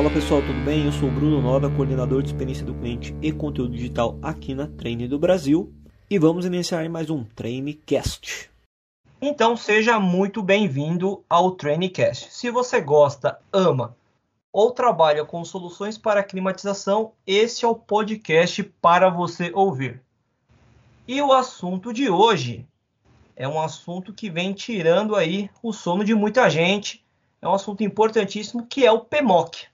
Fala pessoal, tudo bem? Eu sou o Bruno Noda, coordenador de experiência do cliente e conteúdo digital aqui na Treine do Brasil e vamos iniciar mais um Trainecast. Então seja muito bem-vindo ao Trainecast. Se você gosta, ama ou trabalha com soluções para climatização, esse é o podcast para você ouvir. E o assunto de hoje é um assunto que vem tirando aí o sono de muita gente. É um assunto importantíssimo que é o PMOC.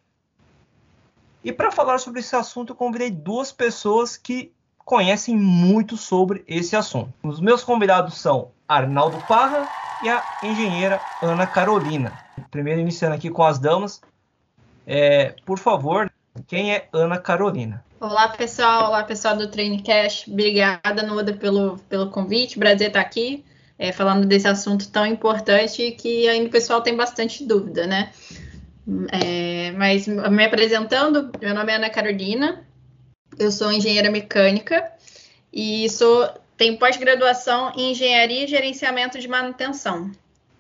E para falar sobre esse assunto, eu convidei duas pessoas que conhecem muito sobre esse assunto. Os meus convidados são Arnaldo Parra e a engenheira Ana Carolina. Primeiro iniciando aqui com as damas, é, por favor, quem é Ana Carolina? Olá, pessoal. Olá, pessoal do Trainecast. Obrigada, Noda, pelo, pelo convite. Prazer estar aqui é, falando desse assunto tão importante que ainda o pessoal tem bastante dúvida, né? É, mas me apresentando, meu nome é Ana Carolina, eu sou engenheira mecânica e sou tenho pós-graduação em engenharia e gerenciamento de manutenção.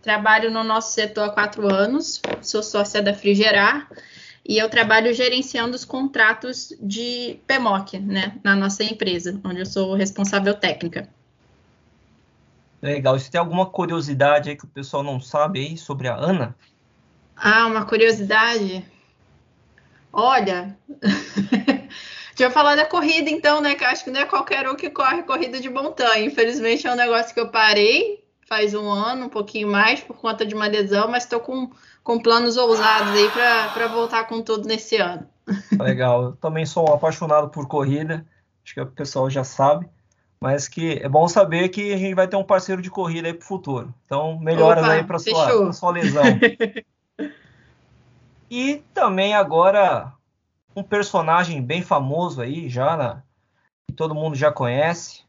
Trabalho no nosso setor há quatro anos, sou sócia da Frigerar e eu trabalho gerenciando os contratos de PMOC, né, na nossa empresa, onde eu sou responsável técnica. Legal. Você tem alguma curiosidade aí que o pessoal não sabe aí sobre a Ana? Ah, uma curiosidade. Olha, deixa eu falar da corrida então, né? Que acho que não é qualquer um que corre corrida de montanha. Infelizmente é um negócio que eu parei faz um ano, um pouquinho mais, por conta de uma lesão, mas estou com com planos ousados aí para voltar com tudo nesse ano. Legal, eu também sou apaixonado por corrida, acho que o pessoal já sabe, mas que é bom saber que a gente vai ter um parceiro de corrida aí para o futuro. Então, melhoras Opa, aí para sua, sua lesão. e também agora um personagem bem famoso aí, já na, que todo mundo já conhece.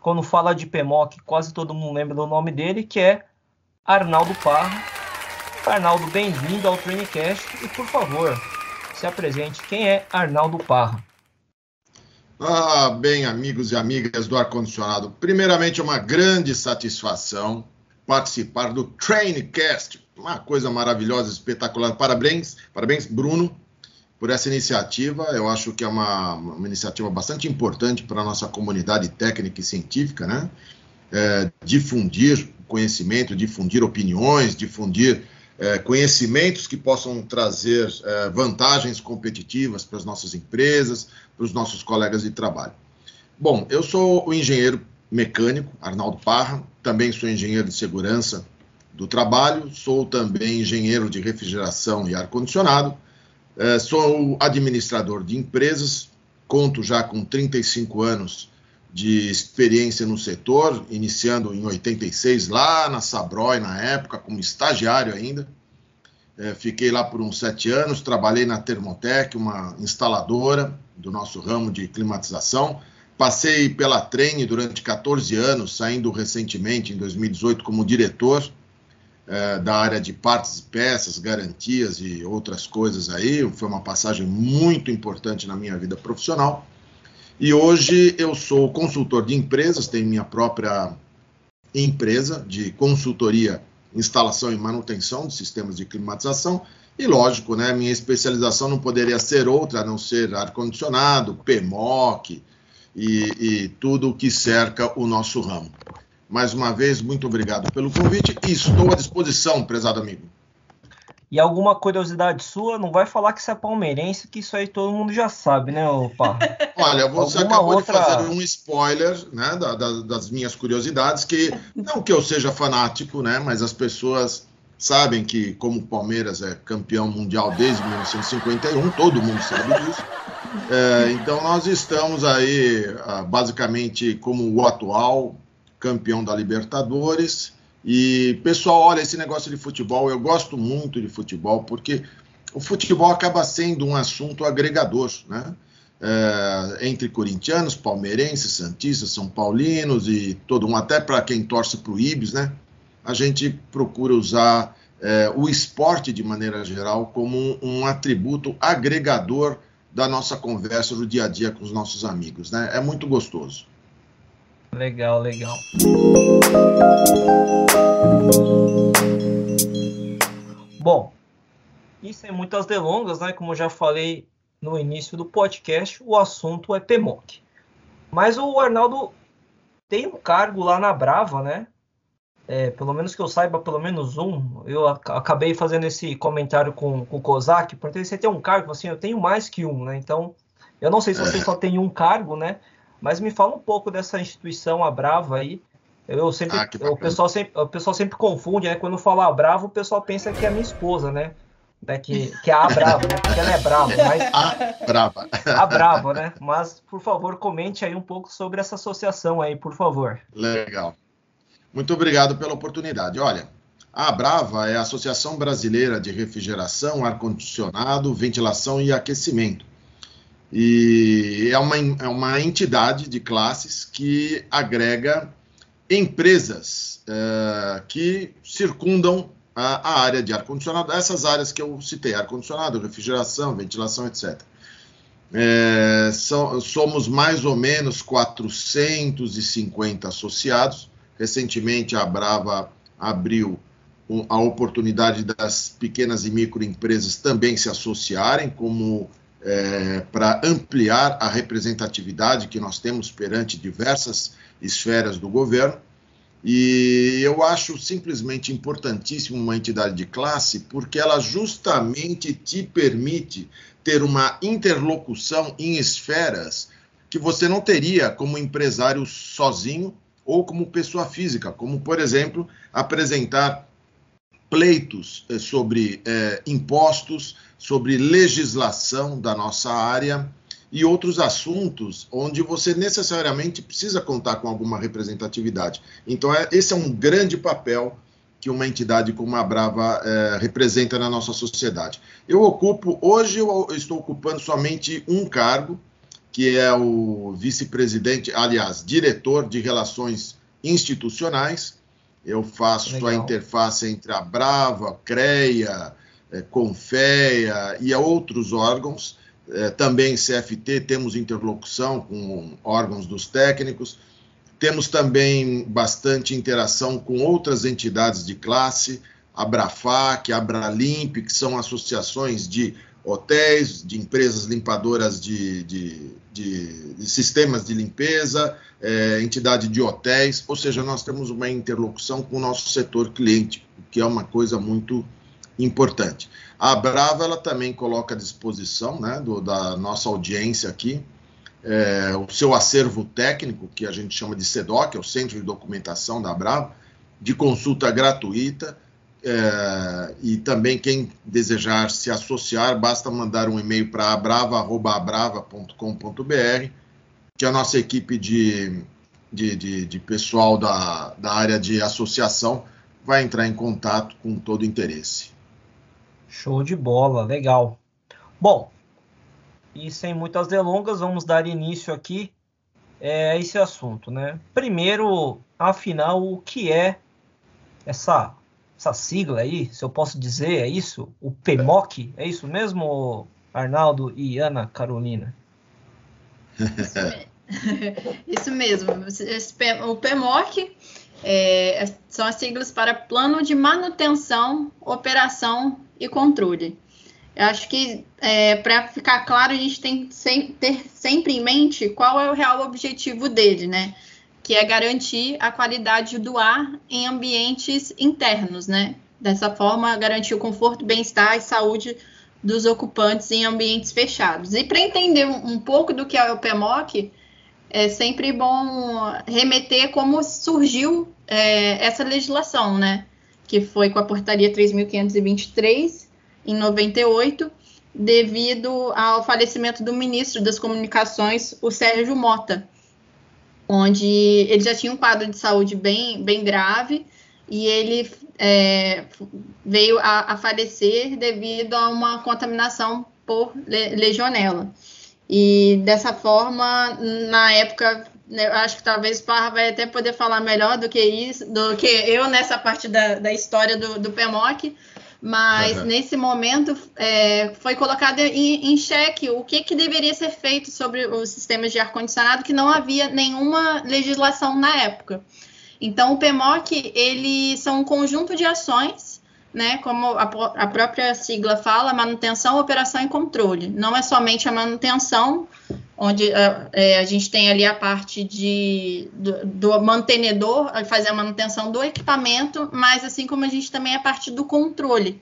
Quando fala de PMOC, quase todo mundo lembra do nome dele, que é Arnaldo Parra Arnaldo, bem-vindo ao Traincast e, por favor, se apresente. Quem é Arnaldo Parra? Ah, bem, amigos e amigas do ar-condicionado. Primeiramente, é uma grande satisfação participar do Traincast. Uma coisa maravilhosa, espetacular. Parabéns, parabéns, Bruno, por essa iniciativa. Eu acho que é uma, uma iniciativa bastante importante para a nossa comunidade técnica e científica, né? É, difundir conhecimento, difundir opiniões, difundir é, conhecimentos que possam trazer é, vantagens competitivas para as nossas empresas, para os nossos colegas de trabalho. Bom, eu sou o engenheiro mecânico, Arnaldo Parra, também sou engenheiro de segurança do trabalho, sou também engenheiro de refrigeração e ar-condicionado, é, sou administrador de empresas, conto já com 35 anos de experiência no setor, iniciando em 86 lá na Sabrói, na época, como estagiário ainda. É, fiquei lá por uns sete anos, trabalhei na Termotec, uma instaladora do nosso ramo de climatização. Passei pela Trene durante 14 anos, saindo recentemente, em 2018, como diretor é, da área de partes e peças, garantias e outras coisas aí. Foi uma passagem muito importante na minha vida profissional. E hoje eu sou consultor de empresas, tenho minha própria empresa de consultoria, instalação e manutenção de sistemas de climatização. E lógico, né, minha especialização não poderia ser outra a não ser ar-condicionado, PMOC e, e tudo o que cerca o nosso ramo. Mais uma vez, muito obrigado pelo convite e estou à disposição, prezado amigo. E alguma curiosidade sua, não vai falar que você é palmeirense, que isso aí todo mundo já sabe, né, opa? Olha, você alguma acabou outra... de fazer um spoiler, né, da, da, das minhas curiosidades, que não que eu seja fanático, né, mas as pessoas sabem que como o Palmeiras é campeão mundial desde 1951, todo mundo sabe disso. É, então nós estamos aí ah, basicamente como o atual campeão da Libertadores e, pessoal, olha, esse negócio de futebol, eu gosto muito de futebol, porque o futebol acaba sendo um assunto agregador, né? É, entre corintianos, palmeirenses, santistas, são paulinos e todo um, até para quem torce para o Ibis, né? A gente procura usar é, o esporte de maneira geral como um, um, atributo agregador da nossa conversa do dia a dia com os nossos amigos, né? É muito gostoso. Legal, legal. Bom, E sem muitas delongas, né, como eu já falei no início do podcast, o assunto é PMOC. Mas o Arnaldo tem um cargo lá na Brava, né? É, pelo menos que eu saiba, pelo menos um. Eu acabei fazendo esse comentário com, com o Kozak, porque você tem um cargo, assim, eu tenho mais que um, né? Então, eu não sei se você só tem um cargo, né? Mas me fala um pouco dessa instituição, a Brava aí. Eu sempre, ah, o, pessoal sempre, o pessoal sempre confunde, né? Quando fala Brava, o pessoal pensa que é a minha esposa, né? né? Que, que é a Brava, né? Porque ela é brava. Mas... A Brava. A Brava, né? Mas, por favor, comente aí um pouco sobre essa associação aí, por favor. Legal. Muito obrigado pela oportunidade. Olha, a Brava é a Associação Brasileira de Refrigeração, Ar-Condicionado, Ventilação e Aquecimento. E é uma, é uma entidade de classes que agrega empresas uh, que circundam a, a área de ar-condicionado, essas áreas que eu citei, ar-condicionado, refrigeração, ventilação, etc. É, são, somos mais ou menos 450 associados, Recentemente, a Brava abriu a oportunidade das pequenas e microempresas também se associarem, como é, para ampliar a representatividade que nós temos perante diversas esferas do governo. E eu acho simplesmente importantíssimo uma entidade de classe, porque ela justamente te permite ter uma interlocução em esferas que você não teria como empresário sozinho ou como pessoa física, como, por exemplo, apresentar pleitos eh, sobre eh, impostos, sobre legislação da nossa área e outros assuntos onde você necessariamente precisa contar com alguma representatividade. Então, é, esse é um grande papel que uma entidade como a Brava é, representa na nossa sociedade. Eu ocupo, hoje eu estou ocupando somente um cargo, que é o vice-presidente, aliás, diretor de relações institucionais. Eu faço Legal. a interface entre a Brava, a CREA, é, Confeia e outros órgãos. É, também CFT, temos interlocução com órgãos dos técnicos. Temos também bastante interação com outras entidades de classe, a Brafac, a Abralimp, que são associações de hotéis, de empresas limpadoras de, de, de, de sistemas de limpeza, é, entidade de hotéis, ou seja, nós temos uma interlocução com o nosso setor cliente, o que é uma coisa muito importante. A Brava ela também coloca à disposição né, do, da nossa audiência aqui é, o seu acervo técnico, que a gente chama de CEDOC, é o Centro de Documentação da Brava, de consulta gratuita é, e também quem desejar se associar, basta mandar um e-mail para abrava.abrava.com.br, que a nossa equipe de, de, de, de, pessoal da, da área de associação vai entrar em contato com todo interesse. Show de bola, legal. Bom, e sem muitas delongas, vamos dar início aqui é, a esse assunto, né? Primeiro, afinal, o que é essa essa sigla aí, se eu posso dizer, é isso? O PMOC, é isso mesmo, Arnaldo e Ana Carolina? Isso mesmo. O PMOC é, são as siglas para Plano de Manutenção, Operação e Controle. Eu acho que é, para ficar claro, a gente tem que ter sempre em mente qual é o real objetivo dele, né? Que é garantir a qualidade do ar em ambientes internos, né? Dessa forma, garantir o conforto, bem-estar e saúde dos ocupantes em ambientes fechados. E para entender um, pouco do que é o PMOC, é sempre bom remeter como surgiu é, essa legislação, né? Que foi com a portaria 3.523, em 98, devido ao falecimento do ministro das Comunicações, o Sérgio Mota onde ele já tinha um quadro de saúde bem, bem grave e ele é, veio a, a, falecer devido a uma contaminação por legionela. E dessa forma, na época, né, eu acho que talvez o Parra vai até poder falar melhor do que isso, do que eu nessa parte da, da história do, do PEMOC, mas uhum. nesse momento é, foi colocado em, em xeque o que, que deveria ser feito sobre os sistemas de ar-condicionado, que não havia nenhuma legislação na época. Então, o PMOC, ele são um conjunto de ações né, como a, a, própria sigla fala, manutenção, operação e controle. Não é somente a manutenção, onde é, é a gente tem ali a parte de, do, do, mantenedor, fazer a manutenção do equipamento, mas assim como a gente também é a parte do controle,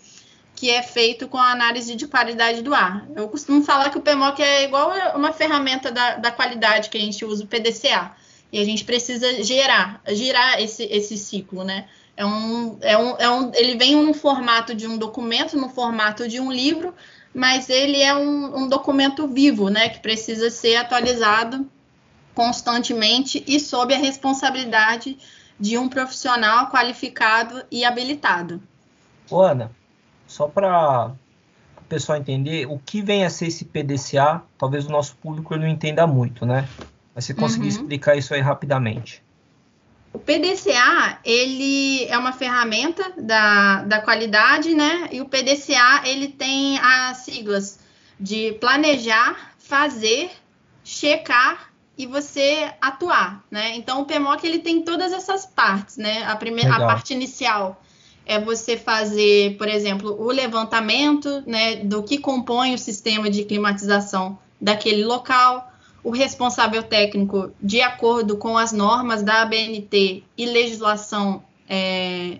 que é feito com a análise de qualidade do ar. Eu costumo falar que o PMOC é igual uma ferramenta da, da qualidade que a gente usa, o PDCA, e a gente precisa gerar, girar esse, esse ciclo, né? É um, é um, é um, ele vem no formato de um documento, no formato de um livro, mas ele é um, um documento vivo, né, que precisa ser atualizado constantemente e sob a responsabilidade de um profissional qualificado e habilitado. Ô, Ana, só para o pessoal entender, o que vem a ser esse PDCA, talvez o nosso público não entenda muito, né? Mas você conseguir uhum. explicar isso aí rapidamente. O PDCA, ele é uma ferramenta da, da qualidade, né? E o PDCA, ele tem as siglas de planejar, fazer, checar e você atuar, né? Então, o PMOC, ele tem todas essas partes, né? A primeira, a parte inicial é você fazer, por exemplo, o levantamento, né, do que compõe o sistema de climatização daquele local, o responsável técnico, de acordo com as normas da ABNT e legislação é,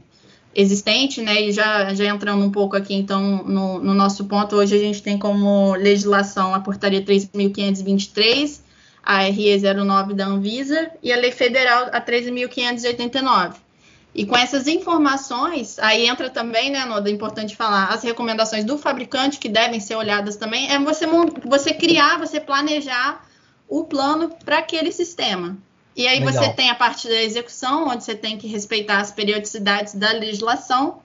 existente, né, e já, já entrando um pouco aqui, então, no, no nosso ponto, hoje a gente tem como legislação a portaria 3.523, a RE 09 da Anvisa e a lei federal a 13.589. E com essas informações, aí entra também, né, Noda, é importante falar, as recomendações do fabricante, que devem ser olhadas também, é você, você criar, você planejar o plano para aquele sistema. E aí Legal. você tem a parte da execução, onde você tem que respeitar as periodicidades da legislação,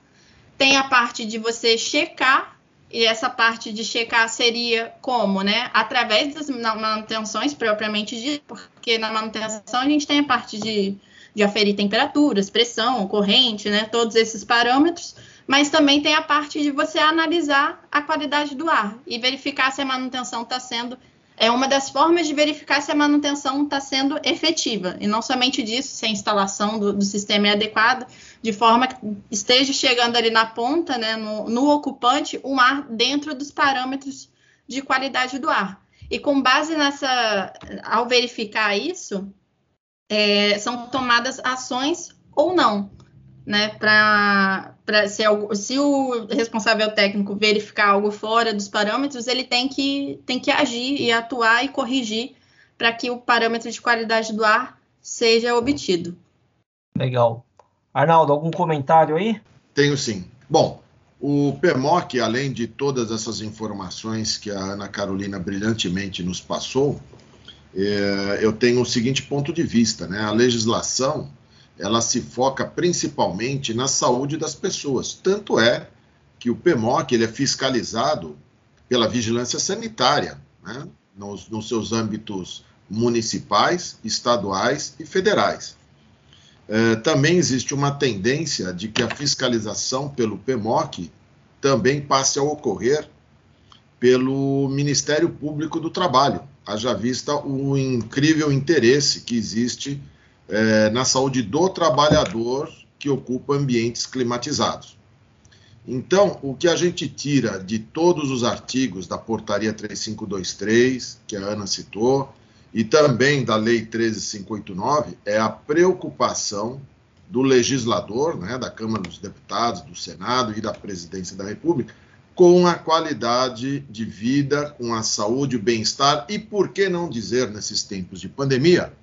tem a parte de você checar, e essa parte de checar seria como, né? Através das manutenções propriamente dito, porque na manutenção a gente tem a parte de, de aferir temperaturas, pressão, corrente, né? Todos esses parâmetros, mas também tem a parte de você analisar a qualidade do ar e verificar se a manutenção está sendo é uma das formas de verificar se a manutenção está sendo efetiva. E não somente disso, se a instalação do, do, sistema é adequada, de forma que esteja chegando ali na ponta, né, no, no ocupante, um ar dentro dos parâmetros de qualidade do ar. E com base nessa, ao verificar isso, é, são tomadas ações ou não né, para se, se o responsável técnico verificar algo fora dos parâmetros, ele tem que, tem que agir e atuar e corrigir para que o parâmetro de qualidade do ar seja obtido. Legal. Arnaldo, algum comentário aí? Tenho sim. Bom, o PMOC, além de todas essas informações que a Ana Carolina brilhantemente nos passou, é, eu tenho o seguinte ponto de vista, né? A legislação ela se foca principalmente na saúde das pessoas. Tanto é que o PMOC ele é fiscalizado pela vigilância sanitária, né, nos, nos seus âmbitos municipais, estaduais e federais. É, também existe uma tendência de que a fiscalização pelo PMOC também passe a ocorrer pelo Ministério Público do Trabalho, haja vista o incrível interesse que existe é, na saúde do trabalhador que ocupa ambientes climatizados. Então, o que a gente tira de todos os artigos da Portaria 3523, que a Ana citou, e também da Lei 13589, é a preocupação do legislador, né, da Câmara dos Deputados, do Senado e da Presidência da República, com a qualidade de vida, com a saúde, o bem-estar e, por que não dizer, nesses tempos de pandemia,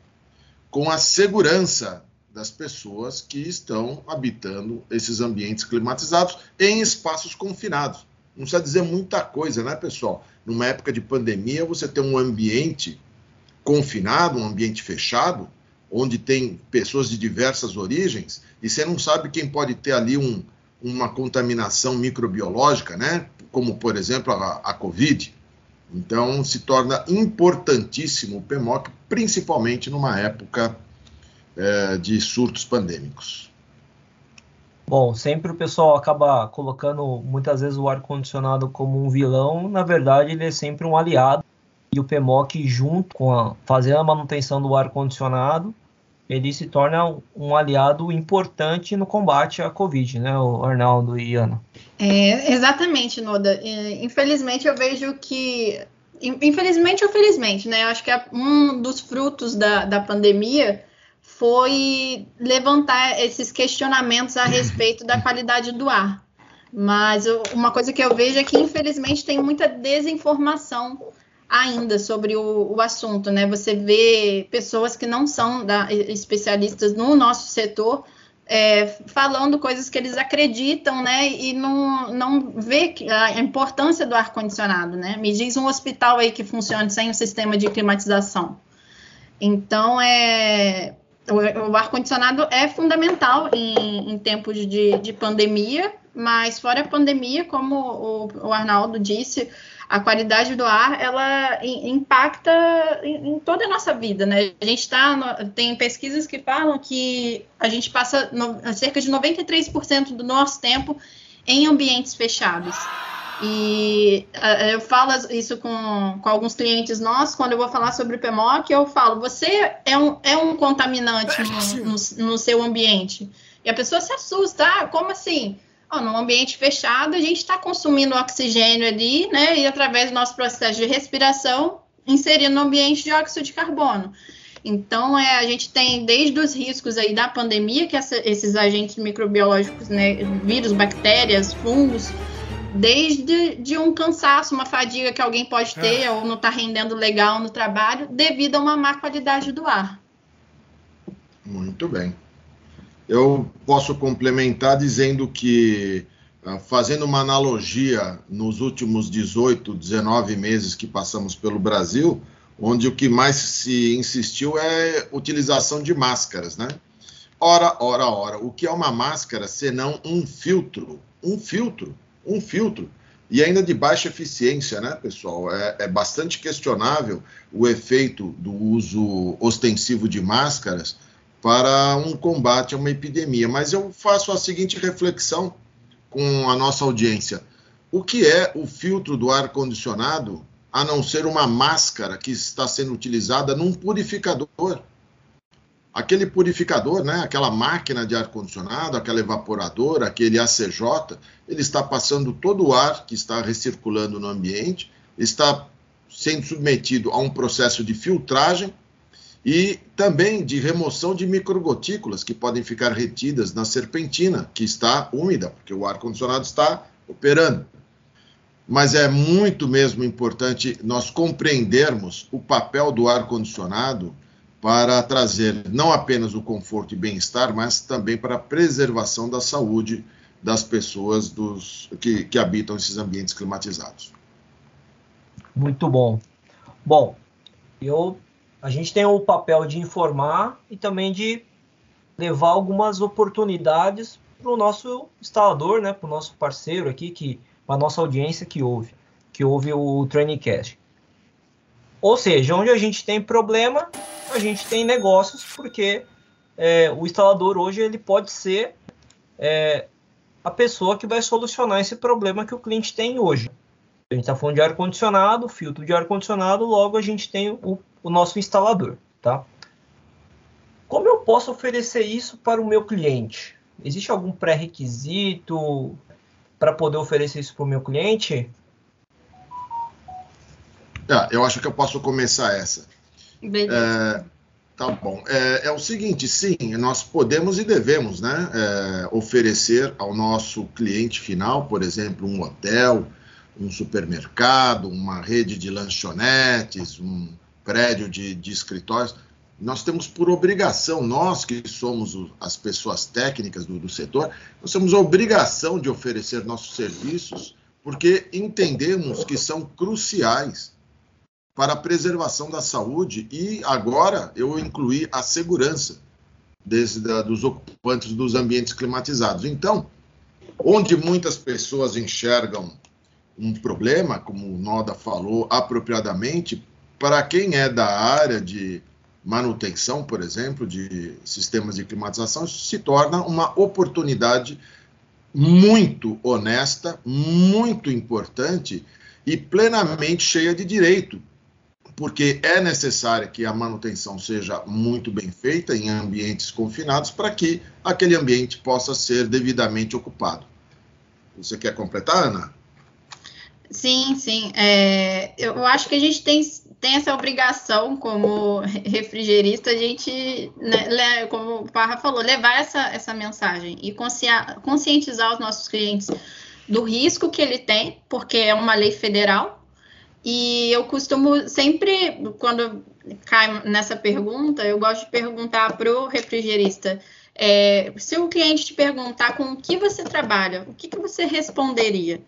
com a segurança das pessoas que estão habitando esses ambientes climatizados em espaços confinados. Não precisa dizer muita coisa, né, pessoal? Numa época de pandemia, você tem um ambiente confinado, um ambiente fechado, onde tem pessoas de diversas origens, e você não sabe quem pode ter ali um, uma contaminação microbiológica, né? Como, por exemplo, a, a Covid. Então, se torna importantíssimo o PMOC, principalmente numa época é, de surtos pandêmicos. Bom, sempre o pessoal acaba colocando muitas vezes o ar-condicionado como um vilão, na verdade ele é sempre um aliado. E o PMOC, junto com a, fazendo a manutenção do ar-condicionado, ele se torna um aliado importante no combate à Covid, né, o Arnaldo e Ana? É, exatamente, Noda. É, infelizmente eu vejo que, infelizmente ou felizmente, né, eu acho que um dos frutos da, da pandemia foi levantar esses questionamentos a respeito da qualidade do ar. Mas uma coisa que eu vejo é que, infelizmente, tem muita desinformação ainda sobre o, o, assunto, né? Você vê pessoas que não são da, especialistas no nosso setor é, falando coisas que eles acreditam, né? E não, não vê a importância do ar-condicionado, né? Me diz um hospital aí que funcione sem o um sistema de climatização. Então, é, o, o ar-condicionado é fundamental em, em tempos de, de, pandemia, mas fora a pandemia, como o, o Arnaldo disse, a qualidade do ar ela impacta em, toda a nossa vida, né? A gente está tem pesquisas que falam que a gente passa no, cerca de 93% do nosso tempo em ambientes fechados. E uh, eu falo isso com, com alguns clientes nossos, quando eu vou falar sobre o PMOC, eu falo, você é um, é um contaminante no, no, no seu ambiente. E a pessoa se assusta, ah, como assim? Oh, num ambiente fechado, a gente está consumindo oxigênio ali, né? E através do nosso processo de respiração, inserindo no ambiente dióxido de carbono. Então, é, a gente tem desde os riscos aí da pandemia, que essa, esses agentes microbiológicos, né, vírus, bactérias, fungos, desde de um cansaço, uma fadiga que alguém pode ter é. ou não está rendendo legal no trabalho, devido a uma má qualidade do ar. Muito bem. Eu posso complementar dizendo que, ah, fazendo uma analogia, nos últimos 18, 19 meses que passamos pelo Brasil, onde o que mais se insistiu é utilização de máscaras, né? Ora, ora, ora, o que é uma máscara senão um filtro? Um filtro, um filtro. E ainda de baixa eficiência, né, pessoal? É, é bastante questionável o efeito do uso ostensivo de máscaras para um combate a uma epidemia. Mas eu faço a seguinte reflexão com a nossa audiência: o que é o filtro do ar condicionado a não ser uma máscara que está sendo utilizada num purificador? Aquele purificador, né, aquela máquina de ar condicionado, aquela evaporadora, aquele ACJ, ele está passando todo o ar que está recirculando no ambiente, está sendo submetido a um processo de filtragem e também de remoção de microgotículas que podem ficar retidas na serpentina, que está úmida, porque o ar-condicionado está operando. Mas é muito mesmo importante nós compreendermos o papel do ar-condicionado para trazer não apenas o conforto e bem-estar, mas também para a preservação da saúde das pessoas dos, que, que habitam esses ambientes climatizados. Muito bom. Bom, eu a gente tem o papel de informar e também de levar algumas oportunidades para o nosso instalador, né, para o nosso parceiro aqui, que para a nossa audiência que ouve, que ouve o Trainingcast. Ou seja, onde a gente tem problema, a gente tem negócios, porque é, o instalador hoje ele pode ser é, a pessoa que vai solucionar esse problema que o cliente tem hoje. A gente está falando de ar-condicionado, filtro de ar-condicionado, logo a gente tem o o nosso instalador, tá? Como eu posso oferecer isso para o meu cliente? Existe algum pré-requisito para poder oferecer isso para o meu cliente? É, eu acho que eu posso começar essa. É, tá bom. É, é, o seguinte, sim, nós podemos e devemos né, é, oferecer ao nosso cliente final, por exemplo, um hotel, um supermercado, uma rede de lanchonetes, um, prédio de, de escritórios, nós temos por obrigação, nós que somos o, as pessoas técnicas do, do, setor, nós temos a obrigação de oferecer nossos serviços, porque entendemos que são cruciais para a preservação da saúde e agora eu incluí a segurança desse, da, dos ocupantes dos ambientes climatizados. Então, onde muitas pessoas enxergam um problema, como o Noda falou apropriadamente, para quem é da área de manutenção, por exemplo, de sistemas de climatização, se torna uma oportunidade muito honesta, muito importante e plenamente cheia de direito, porque é necessário que a manutenção seja muito bem feita em ambientes confinados para que aquele ambiente possa ser devidamente ocupado. Você quer completar, Ana? Sim, sim. É, eu acho que a gente tem, tem essa obrigação como refrigerista, a gente, né, como o Parra falou, levar essa, essa mensagem e conscientizar os nossos clientes do risco que ele tem, porque é uma lei federal. E eu costumo sempre, quando cai nessa pergunta, eu gosto de perguntar para o refrigerista. É, se o cliente te perguntar com o que você trabalha, o que, que você responderia?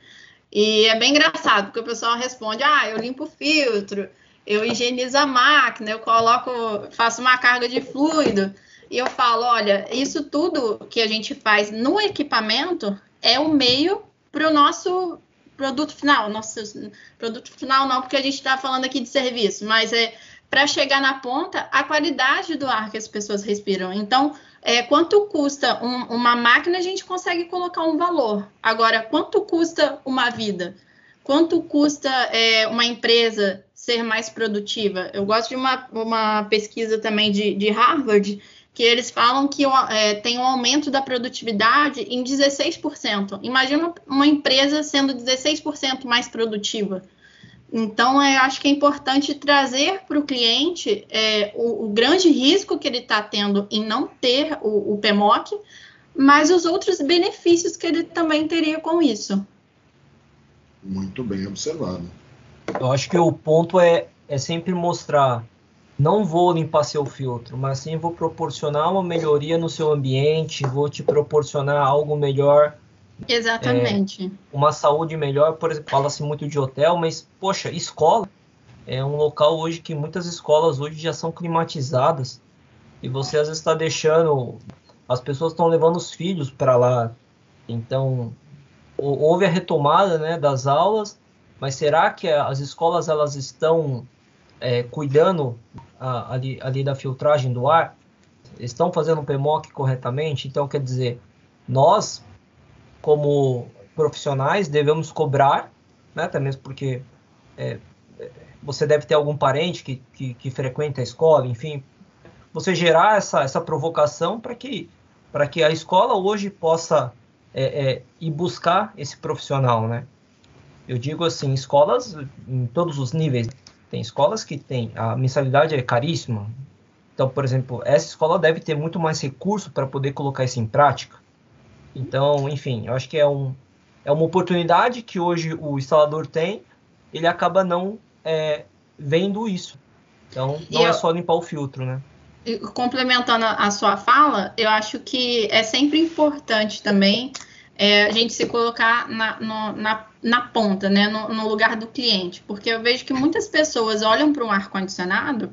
E é bem engraçado, porque o pessoal responde: ah, eu limpo o filtro, eu higienizo a máquina, eu coloco, faço uma carga de fluido. E eu falo: olha, isso tudo que a gente faz no equipamento é o meio para o nosso produto final. Nosso produto final não, porque a gente está falando aqui de serviço, mas é para chegar na ponta a qualidade do ar que as pessoas respiram. Então, é, quanto custa um, uma máquina, a gente consegue colocar um valor. Agora, quanto custa uma vida? Quanto custa é, uma empresa ser mais produtiva? Eu gosto de uma, uma pesquisa também de, de Harvard, que eles falam que é, tem um aumento da produtividade em 16%. Imagina uma empresa sendo 16% mais produtiva. Então, eu acho que é importante trazer para o cliente é, o, grande risco que ele está tendo em não ter o, o PMOC, mas os outros benefícios que ele também teria com isso. Muito bem observado. Eu acho que o ponto é, é sempre mostrar, não vou limpar seu filtro, mas sim vou proporcionar uma melhoria no seu ambiente, vou te proporcionar algo melhor Exatamente. É, uma saúde melhor, por exemplo, fala-se muito de hotel, mas, poxa, escola é um local hoje que muitas escolas hoje já são climatizadas e você às vezes está deixando, as pessoas estão levando os filhos para lá. Então, houve a retomada né, das aulas, mas será que as escolas elas estão é, cuidando a, ali, ali da filtragem do ar? Estão fazendo o PMOC corretamente? Então, quer dizer, nós como profissionais, devemos cobrar, né, até mesmo porque é, você deve ter algum parente que, que, que, frequenta a escola, enfim, você gerar essa, essa provocação para que, que a escola hoje possa é, é, ir buscar esse profissional, né? Eu digo assim, escolas em todos os níveis. Tem escolas que tem a mensalidade é caríssima. Então, por exemplo, essa escola deve ter muito mais recurso para poder colocar isso em prática. Então, enfim, eu acho que é, um, é uma oportunidade que hoje o instalador tem, ele acaba não é, vendo isso. Então, não é só limpar o filtro, né? Complementando a sua fala, eu acho que é sempre importante também é, a gente se colocar na, no, na, na ponta, né, no, no, lugar do cliente, porque eu vejo que muitas pessoas olham para um ar-condicionado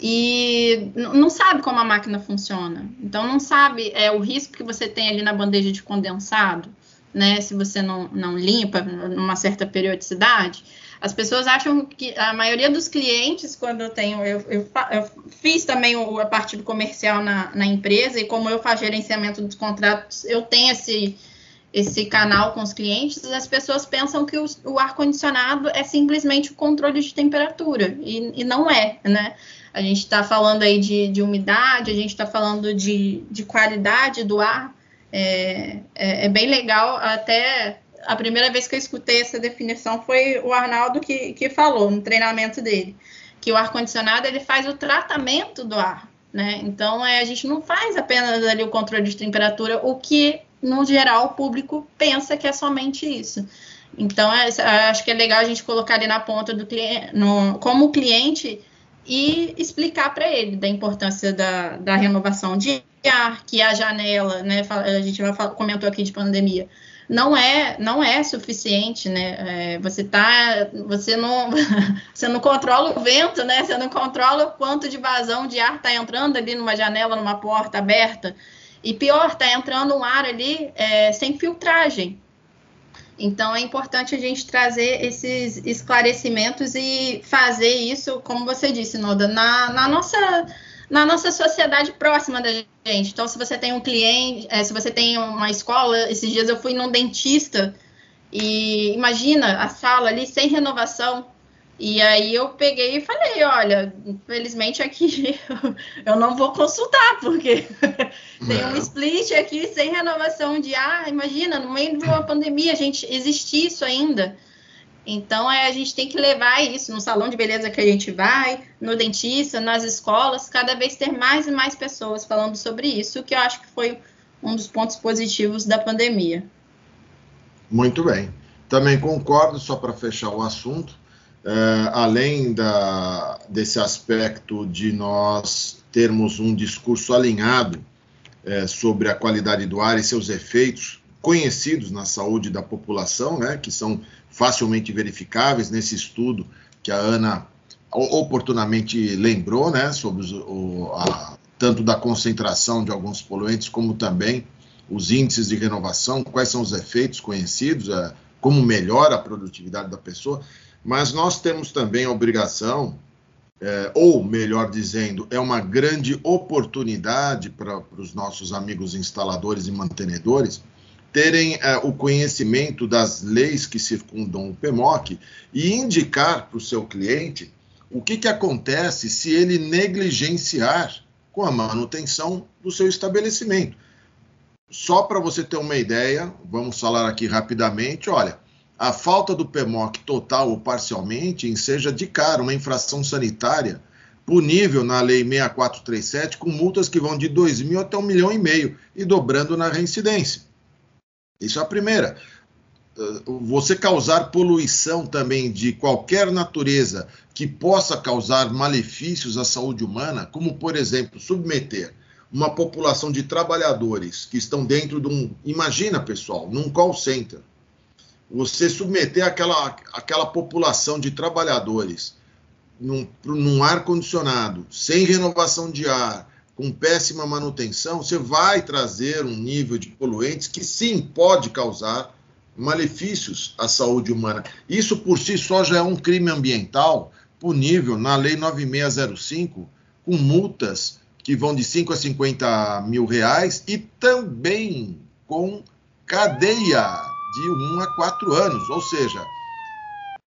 e não sabe como a máquina funciona. Então, não sabe é, o risco que você tem ali na bandeja de condensado, né? Se você não, não limpa numa certa periodicidade. As pessoas acham que a maioria dos clientes, quando eu tenho, eu, eu, eu fiz também o, a parte do comercial na, na empresa, e como eu faço gerenciamento dos contratos, eu tenho esse, esse canal com os clientes, as pessoas pensam que o, o ar-condicionado é simplesmente o controle de temperatura, e, e não é, né? A gente está falando aí de, de, umidade, a gente está falando de, de, qualidade do ar. É, é, é, bem legal. Até a primeira vez que eu escutei essa definição foi o Arnaldo que, que falou no treinamento dele, que o ar-condicionado ele faz o tratamento do ar. Né? Então é, a gente não faz apenas ali o controle de temperatura, o que no geral o público pensa que é somente isso. Então é, acho que é legal a gente colocar ali na ponta do cliente, como o cliente e explicar para ele da importância da, da renovação de ar, que a janela, né, a gente já comentou aqui de pandemia, não é não é suficiente, né? É, você tá, você não você não controla o vento, né? Você não controla o quanto de vazão de ar está entrando ali numa janela, numa porta aberta. E pior, está entrando um ar ali é, sem filtragem. Então é importante a gente trazer esses esclarecimentos e fazer isso, como você disse, Noda, na, na nossa na nossa sociedade próxima da gente. Então, se você tem um cliente, é, se você tem uma escola, esses dias eu fui num dentista e imagina a sala ali sem renovação, E aí eu peguei e falei, olha, infelizmente aqui eu não vou consultar, porque tem um split aqui sem renovação de ar. Ah, imagina, no meio de uma pandemia, a gente existe isso ainda. Então é, a gente tem que levar isso no salão de beleza que a gente vai, no dentista, nas escolas, cada vez ter mais e mais pessoas falando sobre isso, que eu acho que foi um dos pontos positivos da pandemia. Muito bem. Também concordo, só para fechar o assunto Uh, além da, desse aspecto de nós termos um discurso alinhado uh, sobre a qualidade do ar e seus efeitos conhecidos na saúde da população, né, que são facilmente verificáveis nesse estudo que a Ana oportunamente lembrou, né, sobre os, o, a, tanto da concentração de alguns poluentes como também os índices de renovação, quais são os efeitos conhecidos, uh, como melhora a produtividade da pessoa. Mas nós temos também a obrigação, é, ou melhor dizendo, é uma grande oportunidade para os nossos amigos instaladores e mantenedores terem é, o conhecimento das leis que circundam o PMOC e indicar para o seu cliente o que, que acontece se ele negligenciar com a manutenção do seu estabelecimento. Só para você ter uma ideia, vamos falar aqui rapidamente, olha, a falta do PMOC total ou parcialmente enseja de cara uma infração sanitária punível na Lei 6437 com multas que vão de 2 mil até um milhão e meio e dobrando na reincidência. Isso é a primeira. Ah, você causar poluição também de qualquer natureza que possa causar malefícios à saúde humana, como, por exemplo, submeter uma população de trabalhadores que estão dentro de um. Imagina, pessoal, num call center você submeter aquela, aquela população de trabalhadores num, num ar-condicionado, sem renovação de ar, com péssima manutenção, você vai trazer um nível de poluentes que sim pode causar malefícios à saúde humana. Isso por si só já é um crime ambiental punível na Lei 9605, com multas que vão de 5 a 50 mil reais e também com cadeia de um a quatro anos, ou seja,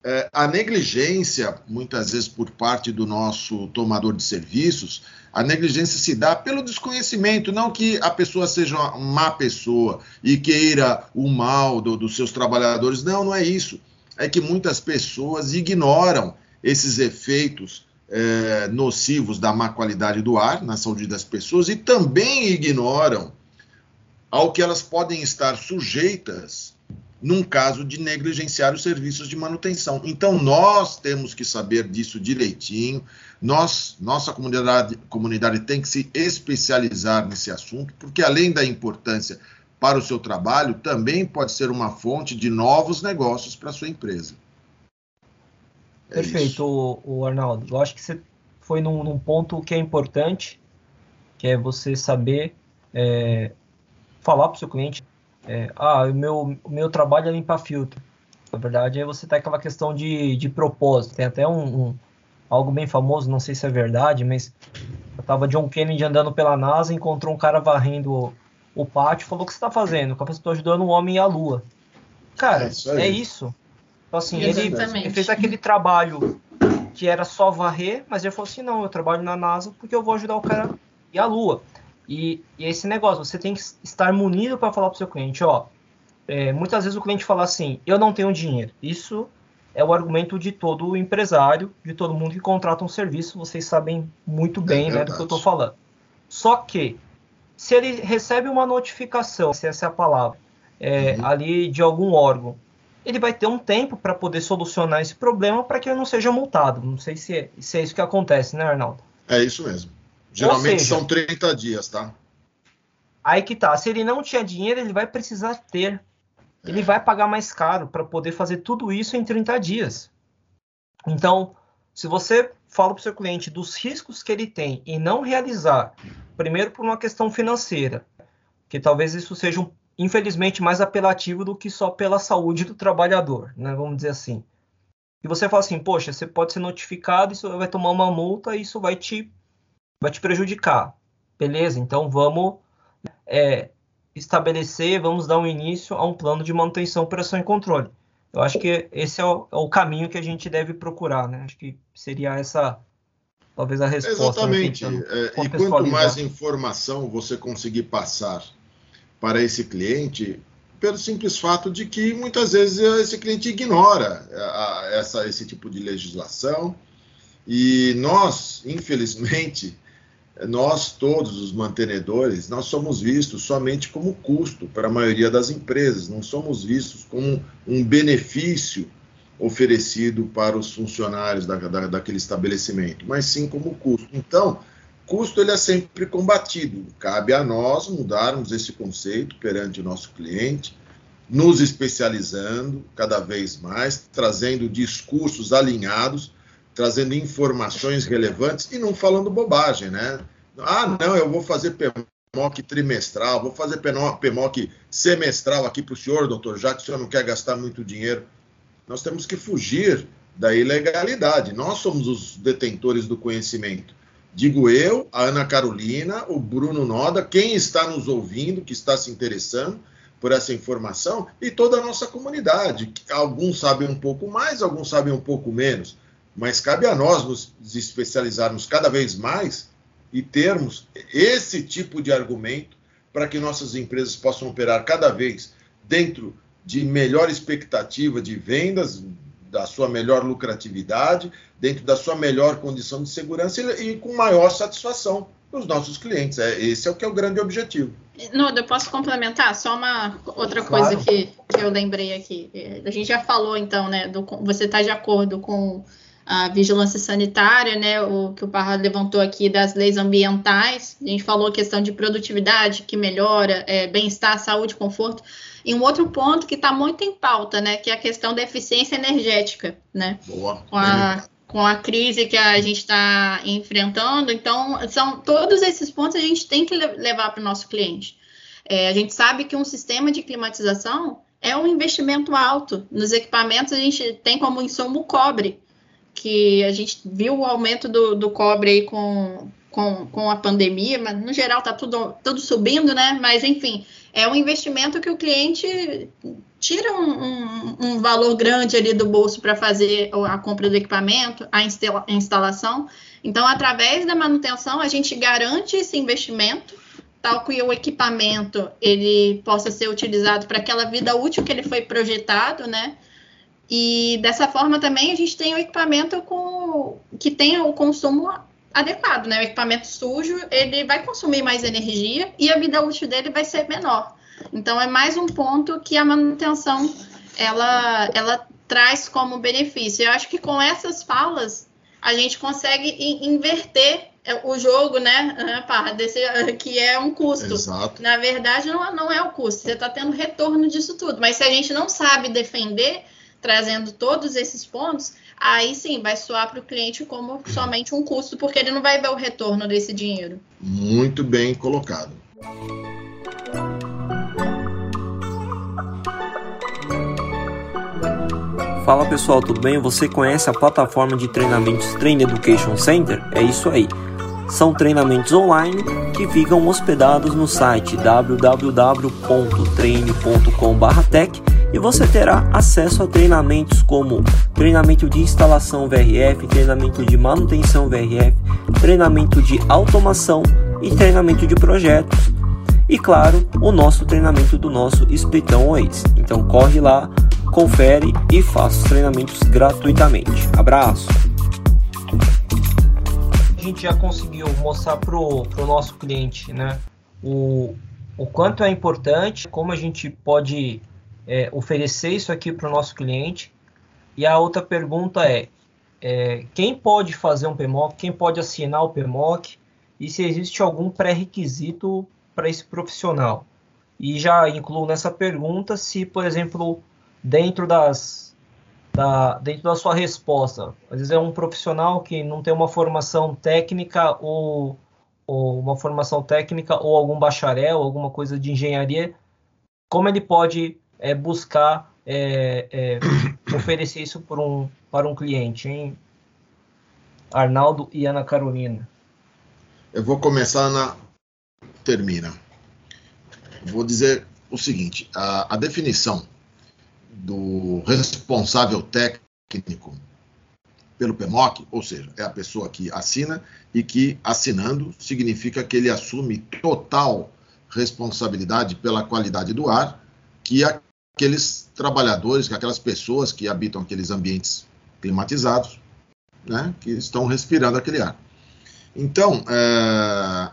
é, a negligência, muitas vezes por parte do nosso tomador de serviços, a negligência se dá pelo desconhecimento, não que a pessoa seja uma má pessoa e queira o mal do, dos seus trabalhadores, não, não é isso. É que muitas pessoas ignoram esses efeitos é, nocivos da má qualidade do ar na saúde das pessoas e também ignoram ao que elas podem estar sujeitas num caso de negligenciar os serviços de manutenção. Então, nós temos que saber disso direitinho. Nós, nossa comunidade, comunidade tem que se especializar nesse assunto, porque além da importância para o seu trabalho, também pode ser uma fonte de novos negócios para a sua empresa. É Perfeito, o, o, Arnaldo. Eu acho que você foi num, num, ponto que é importante, que é você saber é, falar para o seu cliente é, ah, o meu, o meu trabalho é limpar filtro. Na verdade, aí você tem aquela questão de, de propósito. Tem até um, um algo bem famoso, não sei se é verdade, mas eu tava John Kennedy andando pela NASA, encontrou um cara varrendo o, o pátio, falou: O que você está fazendo? O cara estou ajudando um homem e a lua. Cara, é isso. É isso. Então, assim, ele, ele, fez aquele trabalho que era só varrer, mas ele falou assim: Não, eu trabalho na NASA porque eu vou ajudar o cara e a lua. E, e esse negócio, você tem que estar munido para falar para o seu cliente, ó. É, muitas vezes o cliente fala assim, eu não tenho dinheiro. Isso é o argumento de todo empresário, de todo mundo que contrata um serviço. Vocês sabem muito é bem é né, do que eu estou falando. Só que, se ele recebe uma notificação, se essa é a palavra, é, uhum. ali de algum órgão, ele vai ter um tempo para poder solucionar esse problema para que ele não seja multado. Não sei se é, se é isso que acontece, né, Arnaldo? É isso mesmo. Geralmente seja, são 30 dias, tá? Aí que tá. Se ele não tinha dinheiro, ele vai precisar ter. Ele é. vai pagar mais caro para poder fazer tudo isso em 30 dias. Então, se você fala para o seu cliente dos riscos que ele tem e não realizar, primeiro por uma questão financeira, que talvez isso seja, um, infelizmente, mais apelativo do que só pela saúde do trabalhador, né? Vamos dizer assim. E você fala assim, poxa, você pode ser notificado, isso vai tomar uma multa, isso vai te vai te prejudicar. Beleza? Então vamos é, estabelecer, vamos dar um início a um plano de manutenção, operação e controle. Eu acho que esse é o, é o caminho que a gente deve procurar, né? Acho que seria essa talvez a resposta. Né, Exatamente. É, e quanto mais informação você conseguir passar para esse cliente, pelo simples fato de que muitas vezes esse cliente ignora essa, esse tipo de legislação e nós, infelizmente, nós todos os mantenedores, nós somos vistos somente como custo para a maioria das empresas, não somos vistos como um benefício oferecido para os funcionários da, da, daquele estabelecimento, mas sim como custo. Então, custo ele é sempre combatido. Cabe a nós mudarmos esse conceito perante o nosso cliente, nos especializando cada vez mais, trazendo discursos alinhados, trazendo informações relevantes e não falando bobagem, né? Ah, não, eu vou fazer PMOC trimestral, vou fazer PMOC semestral aqui para o senhor, doutor, já que o senhor não quer gastar muito dinheiro. Nós temos que fugir da ilegalidade. Nós somos os detentores do conhecimento. Digo eu, a Ana Carolina, o Bruno Noda, quem está nos ouvindo, que está se interessando por essa informação e toda a nossa comunidade. Alguns sabem um pouco mais, alguns sabem um pouco menos, mas cabe a nós nos especializarmos cada vez mais e termos esse tipo de argumento para que nossas empresas possam operar cada vez dentro de melhor expectativa de vendas, da sua melhor lucratividade, dentro da sua melhor condição de segurança e, e com maior satisfação dos nossos clientes. É, esse é o que é o grande objetivo. Noda, eu posso complementar? Só uma outra coisa que, que eu lembrei aqui. A gente já falou, então, né? Do, você está de acordo com a vigilância sanitária, né, o que o Parra levantou aqui das leis ambientais, a gente falou a questão de produtividade que melhora, é, bem-estar, saúde, conforto, e um outro ponto que está muito em pauta, né, que é a questão da eficiência energética, né? Boa. Com a, com a crise que a gente está enfrentando, então são todos esses pontos a gente tem que levar para o nosso cliente. É, a gente sabe que um sistema de climatização é um investimento alto. Nos equipamentos a gente tem como insumo o cobre, que a gente viu o aumento do, do cobre aí com, com, com a pandemia, mas no geral está tudo, tudo subindo, né? Mas enfim, é um investimento que o cliente tira um, um, um valor grande ali do bolso para fazer a compra do equipamento, a, instala, a instalação. Então, através da manutenção, a gente garante esse investimento, tal que o equipamento ele possa ser utilizado para aquela vida útil que ele foi projetado, né? E dessa forma também a gente tem o equipamento com que tenha o consumo adequado, né? O equipamento sujo, ele vai consumir mais energia e a vida útil dele vai ser menor. Então é mais um ponto que a manutenção ela ela traz como benefício. Eu acho que com essas falas a gente consegue inverter o jogo, né, desse, que é um custo. Exato. Na verdade, não, não é o custo, você está tendo retorno disso tudo. Mas se a gente não sabe defender, trazendo todos esses pontos, aí sim vai soar para o cliente como somente um custo, porque ele não vai ver o retorno desse dinheiro. Muito bem colocado. Fala pessoal, tudo bem? Você conhece a plataforma de treinamentos Train Education Center? É isso aí. São treinamentos online que ficam hospedados no site www.treine.com/tech e você terá acesso a treinamentos como treinamento de instalação VRF, treinamento de manutenção VRF, treinamento de automação e treinamento de projetos. E claro, o nosso treinamento do nosso Espetão Oasis. Então corre lá, confere e faça os treinamentos gratuitamente. Abraço! A gente já conseguiu mostrar para o nosso cliente né, o, o quanto é importante, como a gente pode é, oferecer isso aqui para o nosso cliente. E a outra pergunta é, é, quem pode fazer um PMOC, quem pode assinar o PMOC e se existe algum pré-requisito para esse profissional. E já incluo nessa pergunta se, por exemplo, dentro das da, dentro da sua resposta, às vezes é um profissional que não tem uma formação técnica ou, ou uma formação técnica ou algum bacharel, alguma coisa de engenharia, como ele pode é buscar é, é, oferecer isso um, para um cliente, hein? Arnaldo e Ana Carolina. Eu vou começar na. Termina. Vou dizer o seguinte: a, a definição do responsável técnico pelo PMOC, ou seja, é a pessoa que assina e que, assinando, significa que ele assume total responsabilidade pela qualidade do ar que aqueles trabalhadores, que aquelas pessoas que habitam aqueles ambientes climatizados, né, que estão respirando aquele ar. Então, é,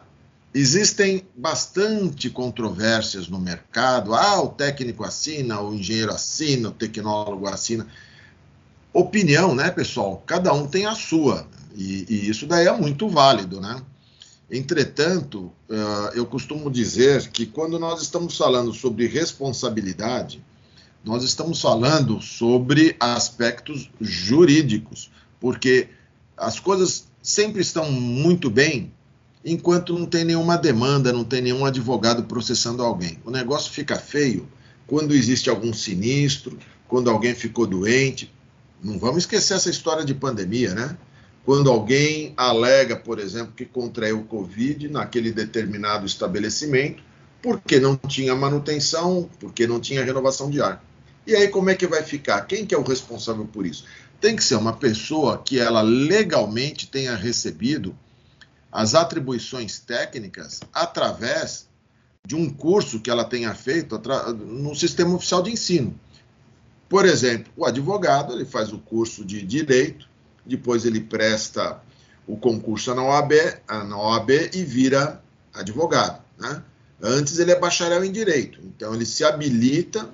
existem bastante controvérsias no mercado. Ah, o técnico assina, o engenheiro assina, o tecnólogo assina. Opinião, né, pessoal? Cada um tem a sua. E, e isso daí é muito válido, né? Entretanto, uh, eu costumo dizer que quando nós estamos falando sobre responsabilidade, nós estamos falando sobre aspectos jurídicos, porque as coisas sempre estão muito bem enquanto não tem nenhuma demanda, não tem nenhum advogado processando alguém. O negócio fica feio quando existe algum sinistro, quando alguém ficou doente. Não vamos esquecer essa história de pandemia, né? Quando alguém alega, por exemplo, que contraiu o Covid naquele determinado estabelecimento, porque não tinha manutenção, porque não tinha renovação de ar. E aí como é que vai ficar? Quem que é o responsável por isso? Tem que ser uma pessoa que ela legalmente tenha recebido as atribuições técnicas através de um curso que ela tenha feito no sistema oficial de ensino. Por exemplo, o advogado ele faz o curso de direito, depois ele presta o concurso na OAB, na OAB e vira advogado. Né? Antes ele é bacharel em direito, então ele se habilita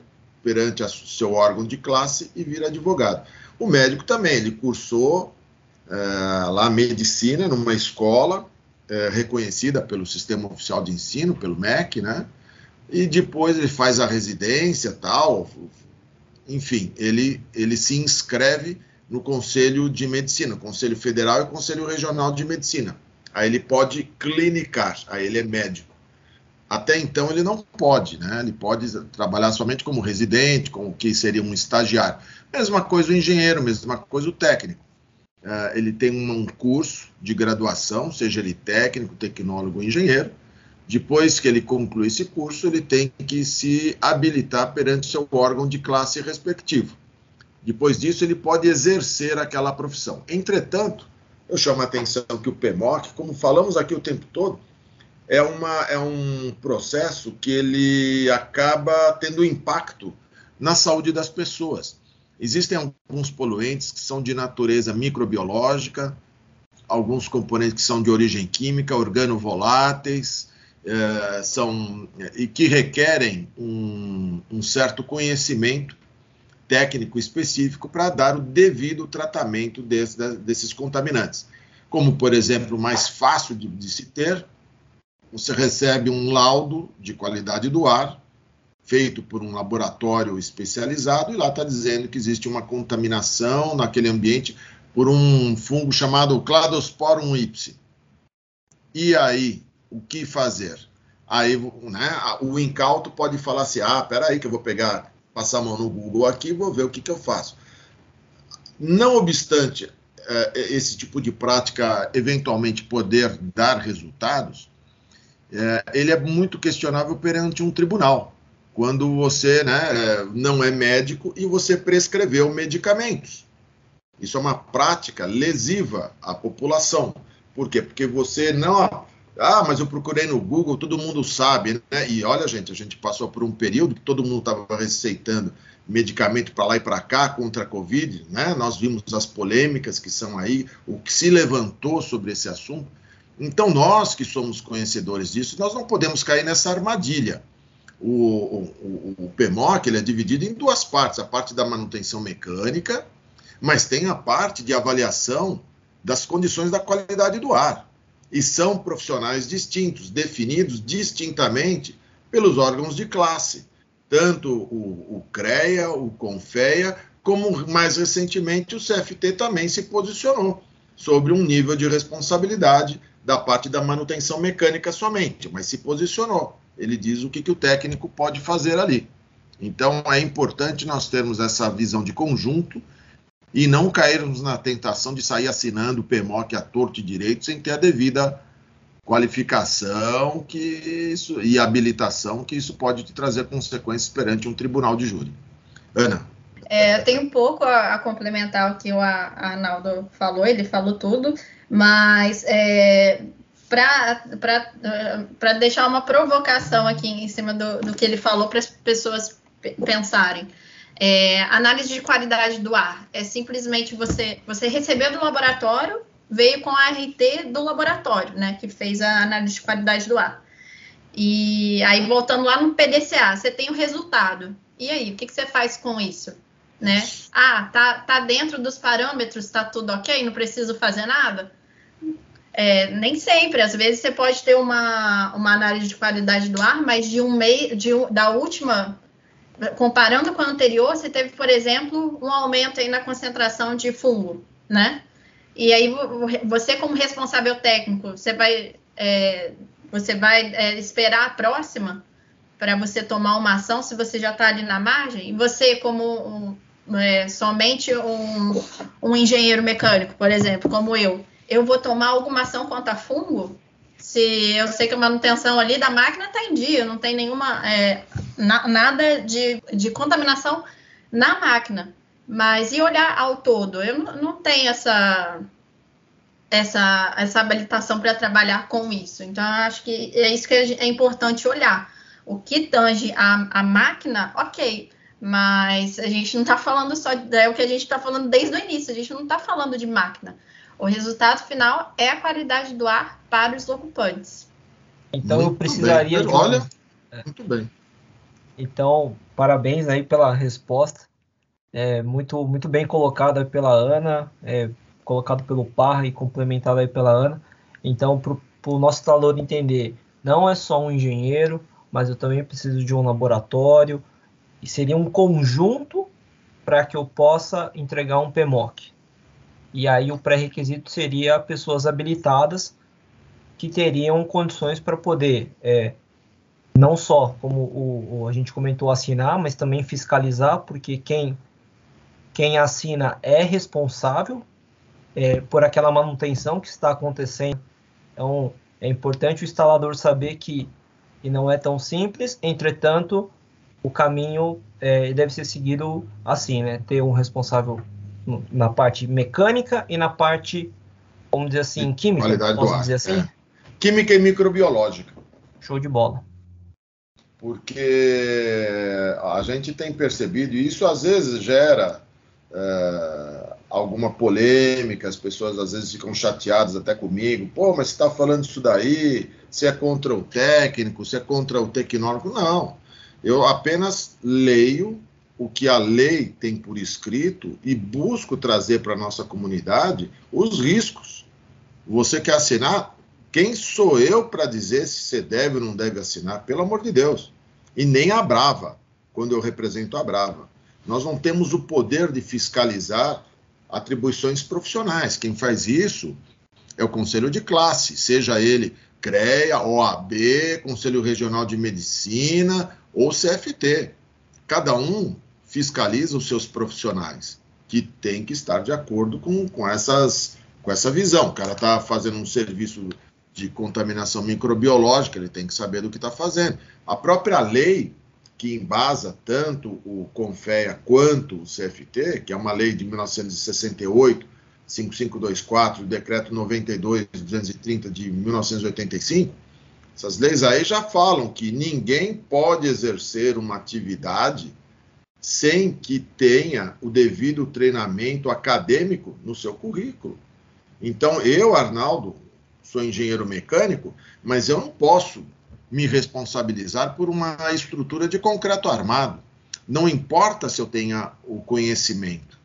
perante o seu órgão de classe e vira advogado. O médico também, ele cursou é, lá medicina numa escola é, reconhecida pelo Sistema Oficial de Ensino, pelo MEC, né? E depois ele faz a residência, tal. Enfim, ele, ele se inscreve no Conselho de Medicina, Conselho Federal e Conselho Regional de Medicina. Aí ele pode clinicar, aí ele é médico. Até então ele não pode, né? Ele pode trabalhar somente como residente, como que seria um estagiário. Mesma coisa o engenheiro, mesma coisa o técnico. Uh, ele tem um curso de graduação, seja ele técnico, tecnólogo ou engenheiro. Depois que ele conclui esse curso, ele tem que se habilitar perante seu órgão de classe respectivo. Depois disso, ele pode exercer aquela profissão. Entretanto, eu chamo a atenção que o PMOC, como falamos aqui o tempo todo, é, uma, é um processo que ele acaba tendo impacto na saúde das pessoas. Existem alguns poluentes que são de natureza microbiológica, alguns componentes que são de origem química, organovoláteis, eh, são, e que requerem um, um certo conhecimento técnico específico para dar o devido tratamento desse, desses contaminantes. Como, por exemplo, mais fácil de, de se ter, você recebe um laudo de qualidade do ar, feito por um laboratório especializado, e lá está dizendo que existe uma contaminação naquele ambiente por um fungo chamado Cladosporum ipsi. E aí, o que fazer? Aí né, o incauto pode falar assim: ah, peraí, que eu vou pegar passar a mão no Google aqui vou ver o que, que eu faço. Não obstante é, esse tipo de prática eventualmente poder dar resultados, é, ele é muito questionável perante um tribunal. Quando você né, é, não é médico e você prescreveu medicamentos. Isso é uma prática lesiva à população. Por quê? Porque você não ah, mas eu procurei no Google, todo mundo sabe, né? E olha, gente, a gente passou por um período que todo mundo estava receitando medicamento para lá e para cá contra a Covid, né? Nós vimos as polêmicas que são aí, o que se levantou sobre esse assunto. Então, nós que somos conhecedores disso, nós não podemos cair nessa armadilha. O, o, o PMOC ele é dividido em duas partes: a parte da manutenção mecânica, mas tem a parte de avaliação das condições da qualidade do ar e são profissionais distintos, definidos distintamente pelos órgãos de classe, tanto o, o CREA, o CONFEA, como mais recentemente o CFT também se posicionou sobre um nível de responsabilidade da parte da manutenção mecânica somente, mas se posicionou. Ele diz o que, que o técnico pode fazer ali. Então é importante nós termos essa visão de conjunto e não cairmos na tentação de sair assinando o PMOC a torto e direito sem ter a devida qualificação que isso, e habilitação que isso pode te trazer consequências perante um tribunal de júri. Ana. É, tenho um pouco a, a complementar o que o Arnaldo falou, ele falou tudo, mas é, para deixar uma provocação aqui em cima do, do que ele falou para as pessoas pensarem. É, análise de qualidade do ar é simplesmente você você recebeu do laboratório, veio com a RT do laboratório, né, que fez a análise de qualidade do ar. E aí voltando lá no PDCA, você tem o resultado. E aí, o que, que você faz com isso? Né? Ah, tá, tá dentro dos parâmetros, tá tudo ok, não preciso fazer nada? É, nem sempre, às vezes você pode ter uma, uma análise de qualidade do ar, mas de um meio, de um, da última, comparando com a anterior, você teve, por exemplo, um aumento aí na concentração de fungo, né? E aí você, como responsável técnico, você vai, é, você vai é, esperar a próxima para você tomar uma ação se você já está ali na margem? E você, como um, é, somente um, um engenheiro mecânico, por exemplo, como eu, eu vou tomar alguma ação contra fungo se eu sei que a manutenção ali da máquina está em dia, não tem nenhuma é, na, nada de, de contaminação na máquina. Mas e olhar ao todo? Eu não, tenho essa essa, essa habilitação para trabalhar com isso. Então, acho que é isso que é importante olhar. O que tange a, a máquina, ok, mas a gente não está falando só, é o que a gente está falando desde o início, a gente não está falando de máquina. O resultado final é a qualidade do ar para os ocupantes. Então muito eu precisaria bem. de. Olha, é. muito bem. Então, parabéns aí pela resposta. É, muito, muito bem colocada pela Ana, é, colocado pelo Parra e complementado aí pela Ana. Então, para o nosso instalador entender, não é só um engenheiro, mas eu também preciso de um laboratório, e seria um conjunto para que eu possa entregar um PMOC. E aí o pré-requisito seria pessoas habilitadas que teriam condições para poder é, não só, como o, o, a gente comentou, assinar, mas também fiscalizar, porque quem, quem assina é responsável é, por aquela manutenção que está acontecendo. Então, é importante o instalador saber que, que não é tão simples, entretanto, o caminho é, deve ser seguido assim, né? Ter um responsável na parte mecânica e na parte, vamos dizer assim, química. Qualidade posso dizer assim? É. Química e microbiológica. Show de bola. Porque a gente tem percebido, e isso às vezes gera é, alguma polêmica, as pessoas às vezes ficam chateadas até comigo. Pô, mas você está falando isso daí? Você é contra o técnico? Você é contra o tecnólogo? Não. Eu apenas leio o que a lei tem por escrito e busco trazer para a nossa comunidade os riscos. Você quer assinar? Quem sou eu para dizer se você deve ou não deve assinar? Pelo amor de Deus. E nem a Brava, quando eu represento a Brava. Nós não temos o poder de fiscalizar atribuições profissionais. Quem faz isso é o Conselho de Classe, seja ele CREA, OAB, Conselho Regional de Medicina ou CFT. Cada um fiscaliza os seus profissionais, que tem que estar de acordo com, com, essas, com essa visão. O cara está fazendo um serviço de contaminação microbiológica, ele tem que saber do que está fazendo. A própria lei que embasa tanto o CONFEA quanto o CFT, que é uma lei de 1968, 5524, o decreto 92, 230 de 1985, essas leis aí já falam que ninguém pode exercer uma atividade sem que tenha o devido treinamento acadêmico no seu currículo. Então, eu, Arnaldo, sou engenheiro mecânico, mas eu não posso me responsabilizar por uma estrutura de concreto armado. Não importa se eu tenha o conhecimento,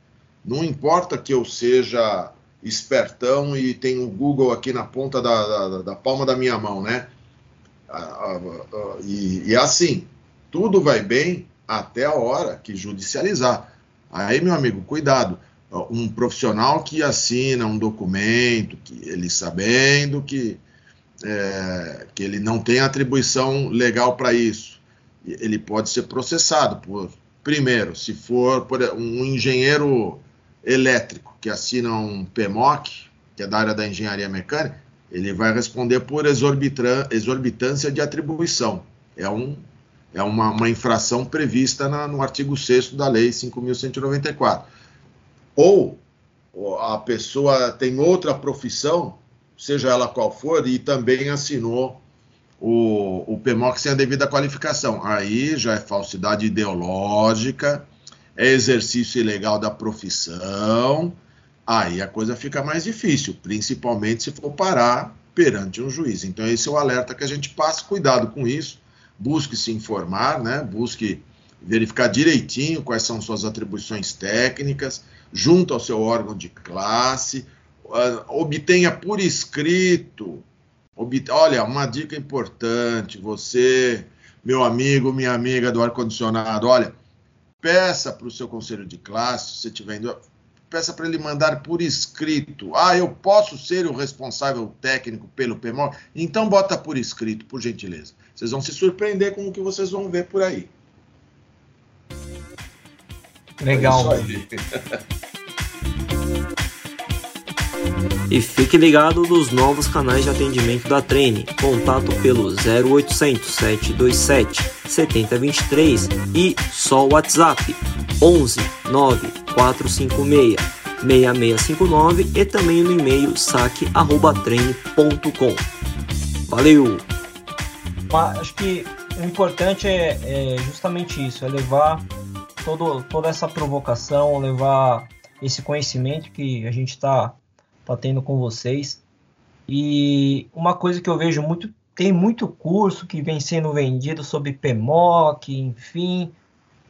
não importa que eu seja espertão e tenha o Google aqui na ponta da, da, da palma da minha mão, né? Ah, ah, ah, e, e assim, tudo vai bem até a hora que judicializar. Aí, meu amigo, cuidado. Um profissional que assina um documento, que ele sabendo que, é, que ele não tem atribuição legal para isso, ele pode ser processado por, primeiro, se for por um engenheiro elétrico que assina um PMOC, que é da área da engenharia mecânica, ele vai responder por exorbitância de atribuição. É um É uma, uma infração prevista na, no artigo 6 da Lei 5.194. Ou a pessoa tem outra profissão, seja ela qual for, e também assinou o, o PMOC sem a devida qualificação. Aí já é falsidade ideológica, é exercício ilegal da profissão, aí a coisa fica mais difícil, principalmente se for parar perante um juiz. Então, esse é o alerta que a gente passa. Cuidado com isso, busque se informar, né? busque verificar direitinho quais são suas atribuições técnicas, junto ao seu órgão de classe, uh, obtenha por escrito. Olha, uma dica importante, você, meu amigo, minha amiga do ar-condicionado, olha, peça para o seu conselho de classe, se tiver indo, peça para ele mandar por escrito. Ah, eu posso ser o responsável técnico pelo PMO? Então bota por escrito, por gentileza. Vocês vão se surpreender com o que vocês vão ver por aí. Legal. É e fique ligado nos novos canais de atendimento da Treine. Contato pelo 0800 727 7023 e só o WhatsApp 11 9456 6659 e também no e-mail saque@treine.com. Valeu. Acho que o importante é, é justamente isso, é levar todo, toda essa provocação, levar esse conhecimento que a gente está tendo com vocês. E uma coisa que eu vejo muito, tem muito curso que vem sendo vendido sobre PMOC, enfim.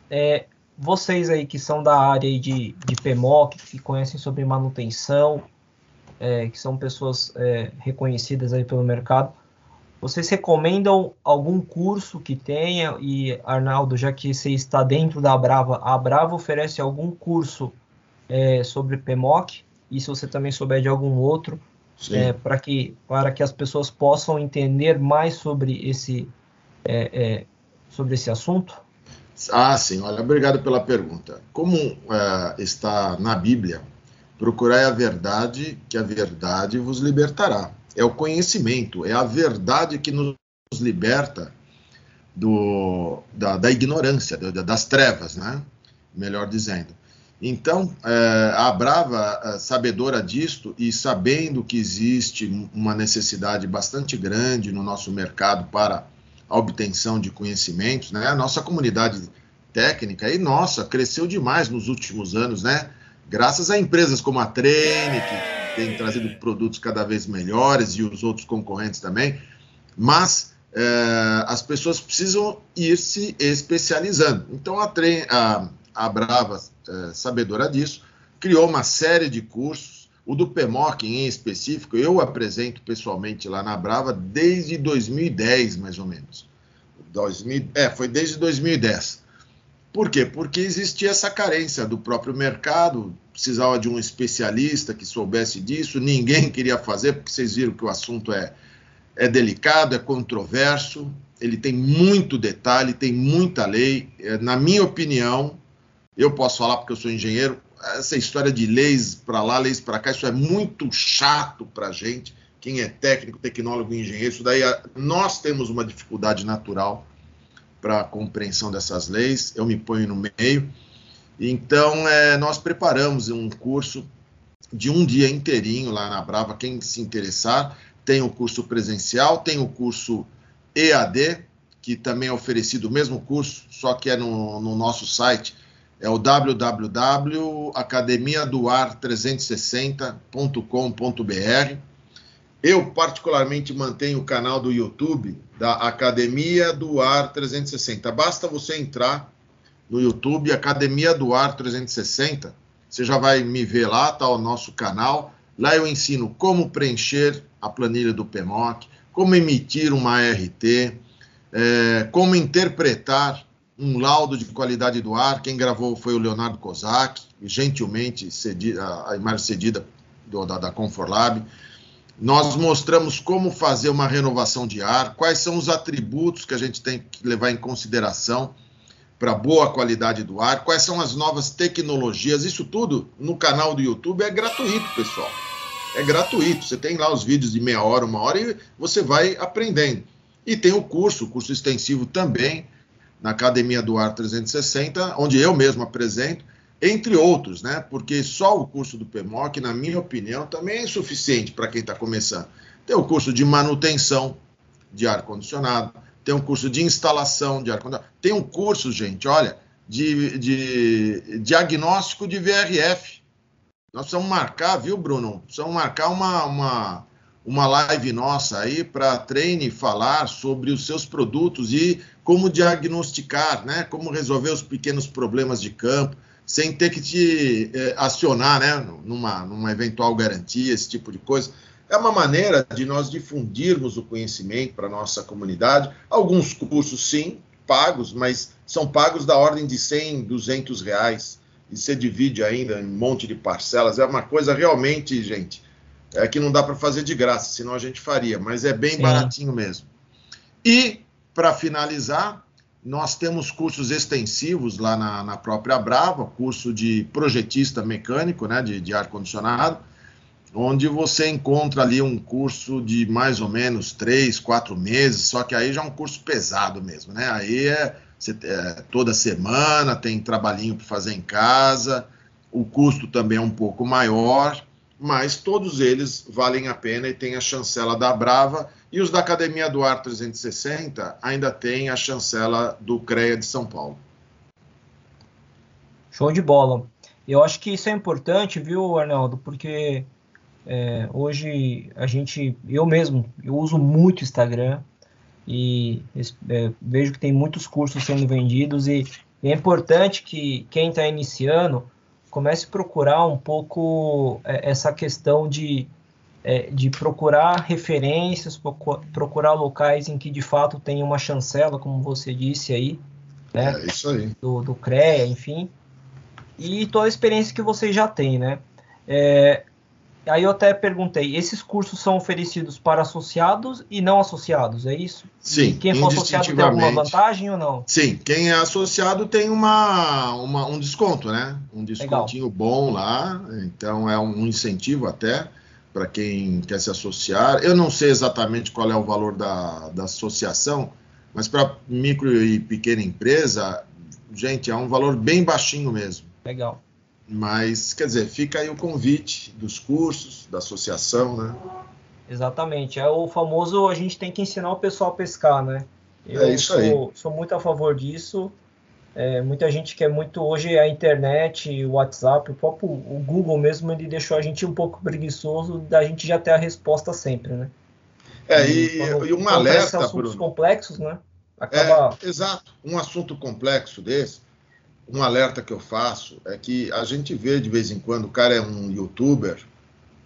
É, vocês aí que são da área de, de PMOC, que conhecem sobre manutenção, é, que são pessoas é, reconhecidas aí pelo mercado, vocês recomendam algum curso que tenha? E, Arnaldo, já que você está dentro da Brava, a Brava oferece algum curso é, sobre PMOC? E se você também souber de algum outro, é, para que, para que as pessoas possam entender mais sobre esse, é, é, sobre esse assunto? Ah, sim. Olha, obrigado pela pergunta. Como é, está na Bíblia, procurai a verdade, que a verdade vos libertará é o conhecimento, é a verdade que nos liberta do, da, da ignorância, das trevas, né? melhor dizendo. Então, é, a Brava, é, sabedora disto e sabendo que existe uma necessidade bastante grande no nosso mercado para a obtenção de conhecimentos, né? a nossa comunidade técnica e nossa cresceu demais nos últimos anos, né? graças a empresas como a Trene, que tem trazido produtos cada vez melhores e os outros concorrentes também, mas é, as pessoas precisam ir se especializando. Então a, a, a Brava, é, sabedora disso, criou uma série de cursos. O do PMOC em específico, eu apresento pessoalmente lá na Brava desde 2010, mais ou menos. 2000, é, foi desde 2010. Por quê? Porque existia essa carência do próprio mercado, precisava de um especialista que soubesse disso, ninguém queria fazer, porque vocês viram que o assunto é, é delicado, é controverso, ele tem muito detalhe, tem muita lei. É, na minha opinião, eu posso falar porque eu sou engenheiro, essa história de leis para lá, leis para cá, isso é muito chato para gente. Quem é técnico, tecnólogo engenheiro, isso daí nós temos uma dificuldade natural para a compreensão dessas leis, eu me ponho no meio. Então, é, nós preparamos um curso de um dia inteirinho lá na Brava. Quem se interessar, tem o curso presencial, tem o curso EAD, que também é oferecido o mesmo curso, só que é no, no nosso site, é o www.academiadoar360.com.br. Eu, particularmente, mantenho o canal do YouTube da Academia do Ar 360. Basta você entrar no YouTube, Academia do Ar 360. Você já vai me ver lá, tá o nosso canal. Lá eu ensino como preencher a planilha do PMOC, como emitir uma ART, é, como interpretar um laudo de qualidade do ar. Quem gravou foi o Leonardo Kozak, gentilmente cedida, a imagem cedida do, da, da Conforlab. Nós mostramos como fazer uma renovação de ar, quais são os atributos que a gente tem que levar em consideração para boa qualidade do ar, quais são as novas tecnologias, isso tudo no canal do YouTube é gratuito, pessoal. É gratuito. Você tem lá os vídeos de meia hora, uma hora e você vai aprendendo. E tem o curso, o curso extensivo também, na Academia do Ar 360, onde eu mesmo apresento, entre outros, né? Porque só o curso do PMOC, na minha opinião, também é insuficiente para quem está começando. Tem o curso de manutenção de ar-condicionado, tem um curso de instalação de ar-condicionado, tem um curso, gente, olha, de, de diagnóstico de VRF. Nós precisamos marcar, viu, Bruno? Precisamos marcar uma, uma, uma live nossa aí para treine falar sobre os seus produtos e como diagnosticar, né? Como resolver os pequenos problemas de campo sem ter que te eh, acionar, né? Numa, numa eventual garantia, esse tipo de coisa. É uma maneira de nós difundirmos o conhecimento para a nossa comunidade. Alguns cursos, sim, pagos, mas são pagos da ordem de 100, 200 reais. E você divide ainda em um monte de parcelas. É uma coisa realmente, gente, é que não dá para fazer de graça, senão a gente faria, mas é bem sim. baratinho mesmo. E, para finalizar, nós temos cursos extensivos lá na, na, própria Brava, curso de projetista mecânico, né, de, de ar-condicionado, onde você encontra ali um curso de mais ou menos três, quatro meses, só que aí já é um curso pesado mesmo, né? Aí é, você, é toda semana, tem trabalhinho para fazer em casa, o custo também é um pouco maior, mas todos eles valem a pena e tem a chancela da Brava, e os da Academia do Ar 360 ainda tem a chancela do CREA de São Paulo. Show de bola. Eu acho que isso é importante, viu, Arnaldo? Porque é, hoje a gente, eu mesmo, eu uso muito Instagram e é, vejo que tem muitos cursos sendo vendidos e, é importante que quem está iniciando comece a procurar um pouco é, essa questão de, é, de procurar referências, procurar locais em que de fato tem uma chancela, como você disse aí, né? É isso aí. Do, do CREA, enfim. E toda a experiência que você já tem, né? É, Aí eu até perguntei, esses cursos são oferecidos para associados e não associados, é isso? Sim. E quem for associado tem alguma vantagem ou não? Sim, quem é associado tem uma, uma um desconto, né? Um descontinho Legal. bom lá, então é um incentivo até para quem quer se associar. Eu não sei exatamente qual é o valor da, da associação, mas para micro e pequena empresa, gente, é um valor bem baixinho mesmo. Legal. Mas, quer dizer, fica aí o convite dos cursos, da associação, né? Exatamente. É o famoso a gente tem que ensinar o pessoal a pescar, né? Eu é isso sou, aí. sou muito a favor disso. É, muita gente quer muito hoje a internet, o WhatsApp, o próprio o Google mesmo, ele deixou a gente um pouco preguiçoso da gente já ter a resposta sempre, né? É, e, e, e um alerta, assuntos Bruno. complexos, né? Acaba... É, exato. Um assunto complexo desse, um alerta que eu faço é que a gente vê de vez em quando o cara é um youtuber,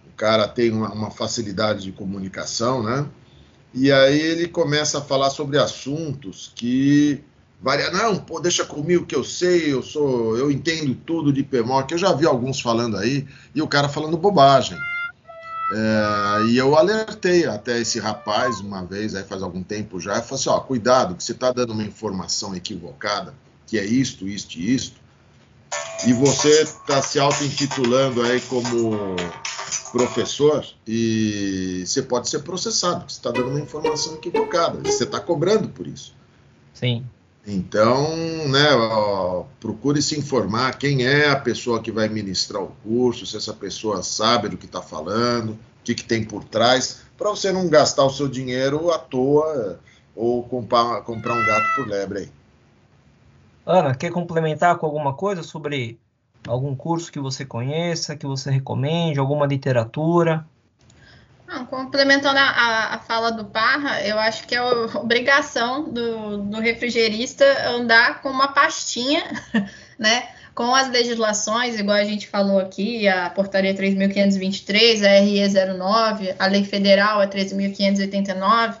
o cara tem uma, uma facilidade de comunicação, né? E aí ele começa a falar sobre assuntos que varia, não, pô, deixa comigo que eu sei, eu sou, eu entendo tudo de PMOC. Eu já vi alguns falando aí e o cara falando bobagem. É, e eu alertei até esse rapaz uma vez, aí faz algum tempo já, e falei assim, ó, cuidado, que você está dando uma informação equivocada que é isto, isto e isto, e você está se auto-intitulando aí como professor e você pode ser processado, porque você está dando uma informação equivocada, você está cobrando por isso. Sim. Então, né, ó, procure se informar quem é a pessoa que vai ministrar o curso, se essa pessoa sabe do que está falando, o que, que tem por trás, para você não gastar o seu dinheiro à toa ou comprar, comprar um gato por lebre aí. Ana, quer complementar com alguma coisa sobre algum curso que você conheça, que você recomende, alguma literatura? Não, complementando a, a, fala do Parra, eu acho que é obrigação do, do refrigerista andar com uma pastinha, né? Com as legislações, igual a gente falou aqui, a portaria 3.523, a RE 09, a lei federal é 13.589,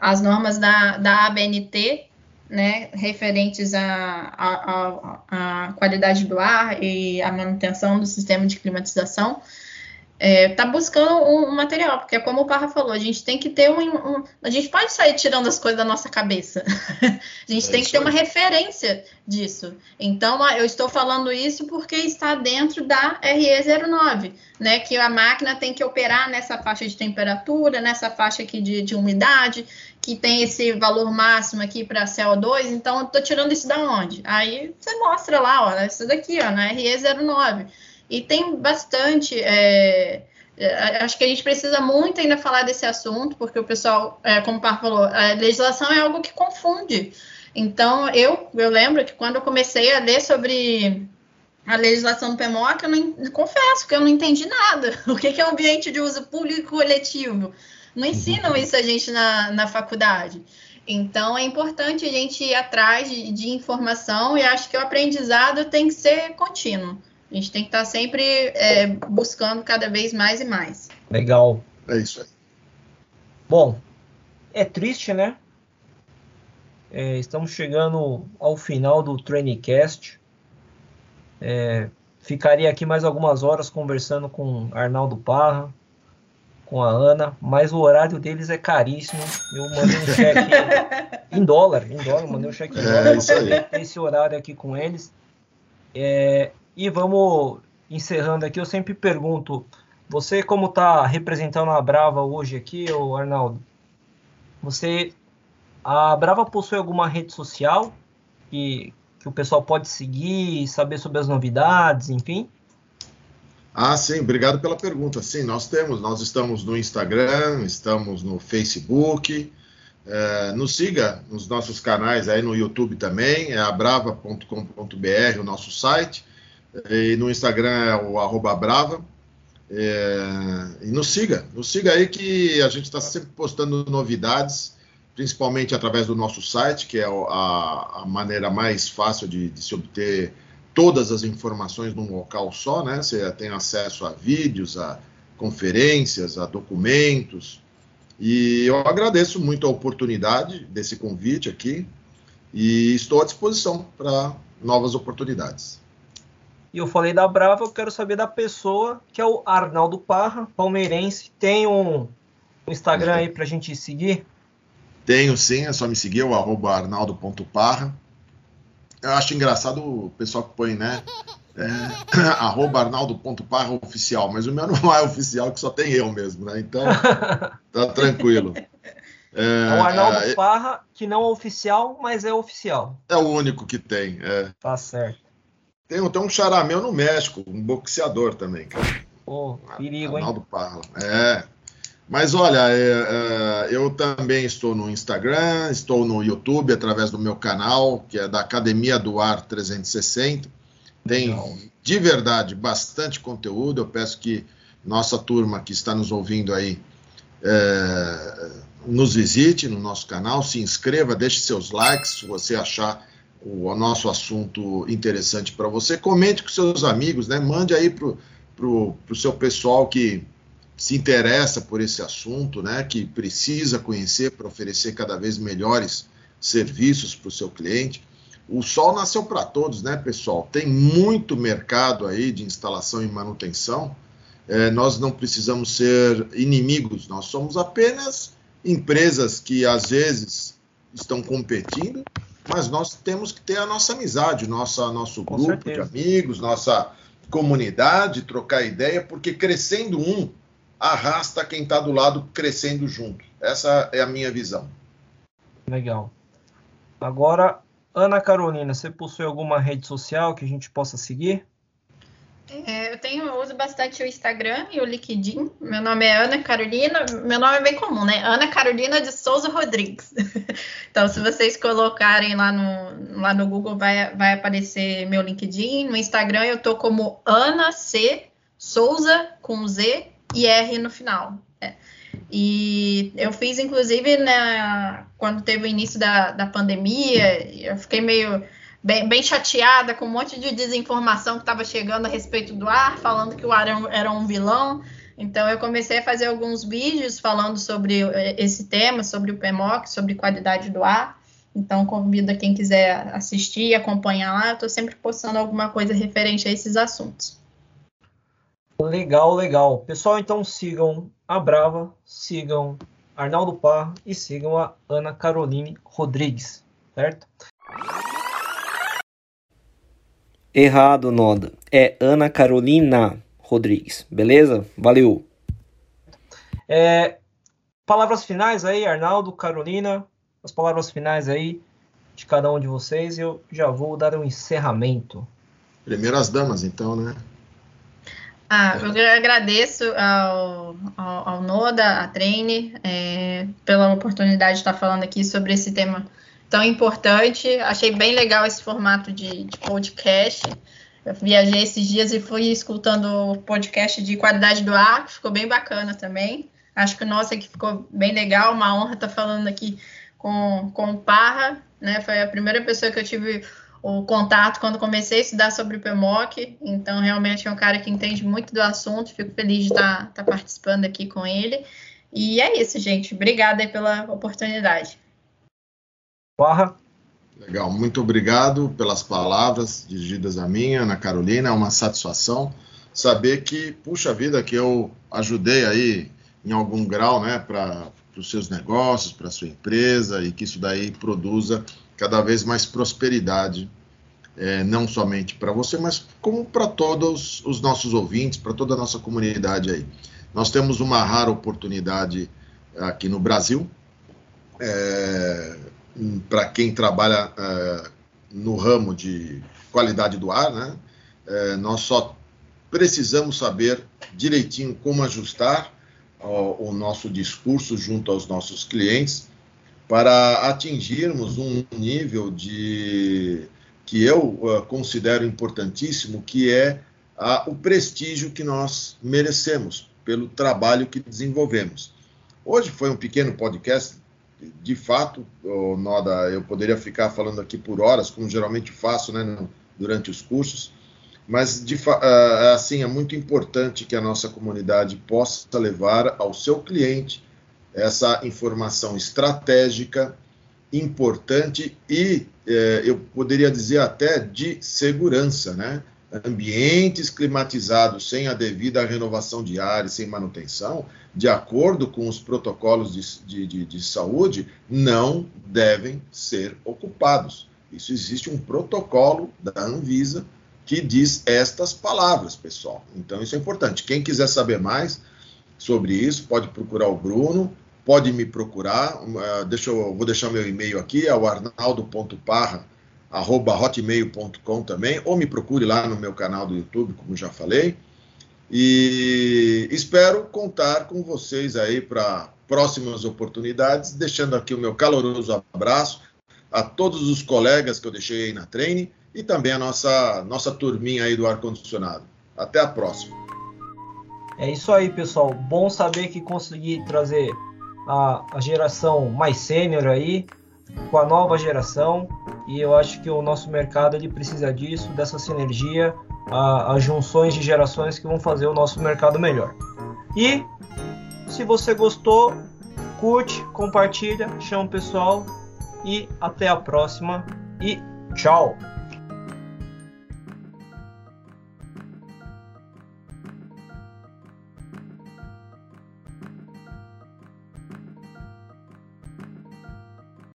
as normas da, da ABNT, né, referentes à, qualidade do ar e à manutenção do sistema de climatização. É, tá buscando um, um, material, porque é como o Parra falou, a gente tem que ter um, um, A gente pode sair tirando as coisas da nossa cabeça. a gente é tem que ter aí. uma referência disso. Então, eu estou falando isso porque está dentro da RE09, né? Que a máquina tem que operar nessa faixa de temperatura, nessa faixa aqui de, de umidade, que tem esse valor máximo aqui para CO2, então eu estou tirando isso da onde? Aí você mostra lá, ó, isso daqui, ó, na RE09. E tem bastante. É, é, acho que a gente precisa muito ainda falar desse assunto, porque o pessoal, é, como o Par falou, a legislação é algo que confunde. Então, eu, eu lembro que quando eu comecei a ler sobre a legislação do PMOC, eu não, confesso que eu não entendi nada. O que, que é ambiente de uso público e coletivo? Não ensinam isso a gente na, na faculdade. Então, é importante a gente ir atrás de, de informação e acho que o aprendizado tem que ser contínuo. A gente tem que estar sempre é, buscando cada vez mais e mais. Legal. É isso aí. Bom, é triste, né? É, estamos chegando ao final do Trainingcast. É, ficaria aqui mais algumas horas conversando com Arnaldo Parra, com a Ana, mas o horário deles é caríssimo. Eu mandei um cheque em dólar, em dólar, mandei um cheque em é, dólar. Isso aí. Esse horário aqui com eles. É, e vamos encerrando aqui. Eu sempre pergunto, você como está representando a Brava hoje aqui, Arnaldo? Você a Brava possui alguma rede social que, que o pessoal pode seguir, saber sobre as novidades, enfim? Ah, sim, obrigado pela pergunta. Sim, nós temos, nós estamos no Instagram, estamos no Facebook. É, nos siga nos nossos canais aí no YouTube também, é abrava.com.br, o nosso site. E no Instagram é o arroba brava. É, e nos siga, nos siga aí que a gente está sempre postando novidades, principalmente através do nosso site, que é a, a maneira mais fácil de, de, se obter todas as informações num local só, né? Você tem acesso a vídeos, a conferências, a documentos. E eu agradeço muito a oportunidade desse convite aqui e estou à disposição para novas oportunidades. E eu falei da Brava, eu quero saber da pessoa, que é o Arnaldo Parra, palmeirense. Tem um, Instagram aí pra gente seguir? Tenho sim, é só me seguir, o arroba arnaldo.parra. Eu acho engraçado o pessoal que põe, né? É, arroba arnaldo.parra oficial, mas o meu não é oficial, que só tem eu mesmo, né? Então, tá tranquilo. É, é o Arnaldo é, Parra, que não é oficial, mas é oficial. É o único que tem, é. Tá certo. Tem, tem um charameu no México, um boxeador também, cara. Pô, oh, perigo, Arnaldo hein? Parla. É. Mas olha, é, é, eu também estou no Instagram, estou no YouTube através do meu canal, que é da Academia do Ar 360. Tem de verdade bastante conteúdo. Eu peço que nossa turma que está nos ouvindo aí é, nos visite no nosso canal, se inscreva, deixe seus likes se você achar o, nosso assunto interessante para você. Comente com seus amigos, né? Mande aí para o seu pessoal que se interessa por esse assunto, né? Que precisa conhecer para oferecer cada vez melhores serviços para o seu cliente. O sol nasceu para todos, né, pessoal? Tem muito mercado aí de instalação e manutenção. É, nós não precisamos ser inimigos, nós somos apenas empresas que às vezes estão competindo mas nós temos que ter a nossa amizade, nossa, nosso Com grupo certeza. de amigos, nossa comunidade, trocar ideia, porque crescendo um arrasta quem está do lado crescendo junto. Essa é a minha visão. Legal. Agora, Ana Carolina, você possui alguma rede social que a gente possa seguir? É, eu tenho, eu uso bastante o Instagram e o LinkedIn. Meu nome é Ana Carolina. Meu nome é bem comum, né? Ana Carolina de Souza Rodrigues. então, se vocês colocarem lá no, lá no Google, vai, vai aparecer meu LinkedIn. No Instagram, eu tô como Ana C. Souza com Z e R no final. É. E eu fiz, inclusive, na, quando teve o início da, da pandemia, eu fiquei meio bem, bem chateada com um monte de desinformação que estava chegando a respeito do ar, falando que o ar era um vilão. Então, eu comecei a fazer alguns vídeos falando sobre eh, esse tema, sobre o PMOC, sobre qualidade do ar. Então, convido a quem quiser assistir e acompanhar lá. Eu estou sempre postando alguma coisa referente a esses assuntos. Legal, legal. Pessoal, então sigam a Brava, sigam Arnaldo Parra e sigam a Ana Caroline Rodrigues, certo? Errado, Noda. É Ana Carolina Rodrigues, beleza? Valeu. É, palavras finais aí, Arnaldo, Carolina, as palavras finais aí de cada um de vocês. Eu já vou dar um encerramento. Primeiras damas, então, né? Ah, eu agradeço ao, ao, ao Noda, à Treine, é, pela oportunidade de estar falando aqui sobre esse tema tão importante. Achei bem legal esse formato de, de podcast. Eu viajei esses dias e fui escutando o podcast de qualidade do ar, que ficou bem bacana também. Acho que o nosso aqui ficou bem legal, uma honra estar falando aqui com, com o Parra, né? Foi a primeira pessoa que eu tive o contato quando comecei a estudar sobre o PMOC, então realmente é um cara que entende muito do assunto, fico feliz de estar, estar participando aqui com ele. E é isso, gente. Obrigada pela oportunidade. Barra. Legal, muito obrigado pelas palavras dirigidas a mim, Ana Carolina. É uma satisfação saber que, puxa vida, que eu ajudei aí em algum grau, né, para os seus negócios, para a sua empresa e que isso daí produza cada vez mais prosperidade, é, não somente para você, mas como para todos os nossos ouvintes, para toda a nossa comunidade aí. Nós temos uma rara oportunidade aqui no Brasil, é, para quem trabalha é, no ramo de qualidade do ar, né? É, nós só precisamos saber direitinho como ajustar o, nosso discurso junto aos nossos clientes para atingirmos um nível de que eu uh, considero importantíssimo, que é uh, o prestígio que nós merecemos pelo trabalho que desenvolvemos. Hoje foi um pequeno podcast, de fato, Noda, eu poderia ficar falando aqui por horas, como geralmente faço né, durante os cursos, mas de, uh, assim é muito importante que a nossa comunidade possa levar ao seu cliente essa informação estratégica, importante e, eh, eu poderia dizer até de segurança, né? Ambientes climatizados sem a devida renovação de ar e sem manutenção, de acordo com os protocolos de, de, de, de saúde, não devem ser ocupados. Isso existe um protocolo da Anvisa que diz estas palavras, pessoal. Então, isso é importante. Quem quiser saber mais sobre isso, pode procurar o Bruno pode me procurar. Uh, deixa eu, vou deixar meu e-mail aqui, é o arnaldo.parra.hotmail.com também, ou me procure lá no meu canal do YouTube, como já falei. E espero contar com vocês aí para próximas oportunidades, deixando aqui o meu caloroso abraço a todos os colegas que eu deixei aí na treine e também a nossa, nossa turminha aí do ar-condicionado. Até a próxima. É isso aí, pessoal. Bom saber que consegui trazer a, a geração mais sênior aí, com a nova geração, e eu acho que o nosso mercado ele precisa disso, dessa sinergia, as junções de gerações que vão fazer o nosso mercado melhor. E se você gostou, curte, compartilha, chama o pessoal e até a próxima e tchau!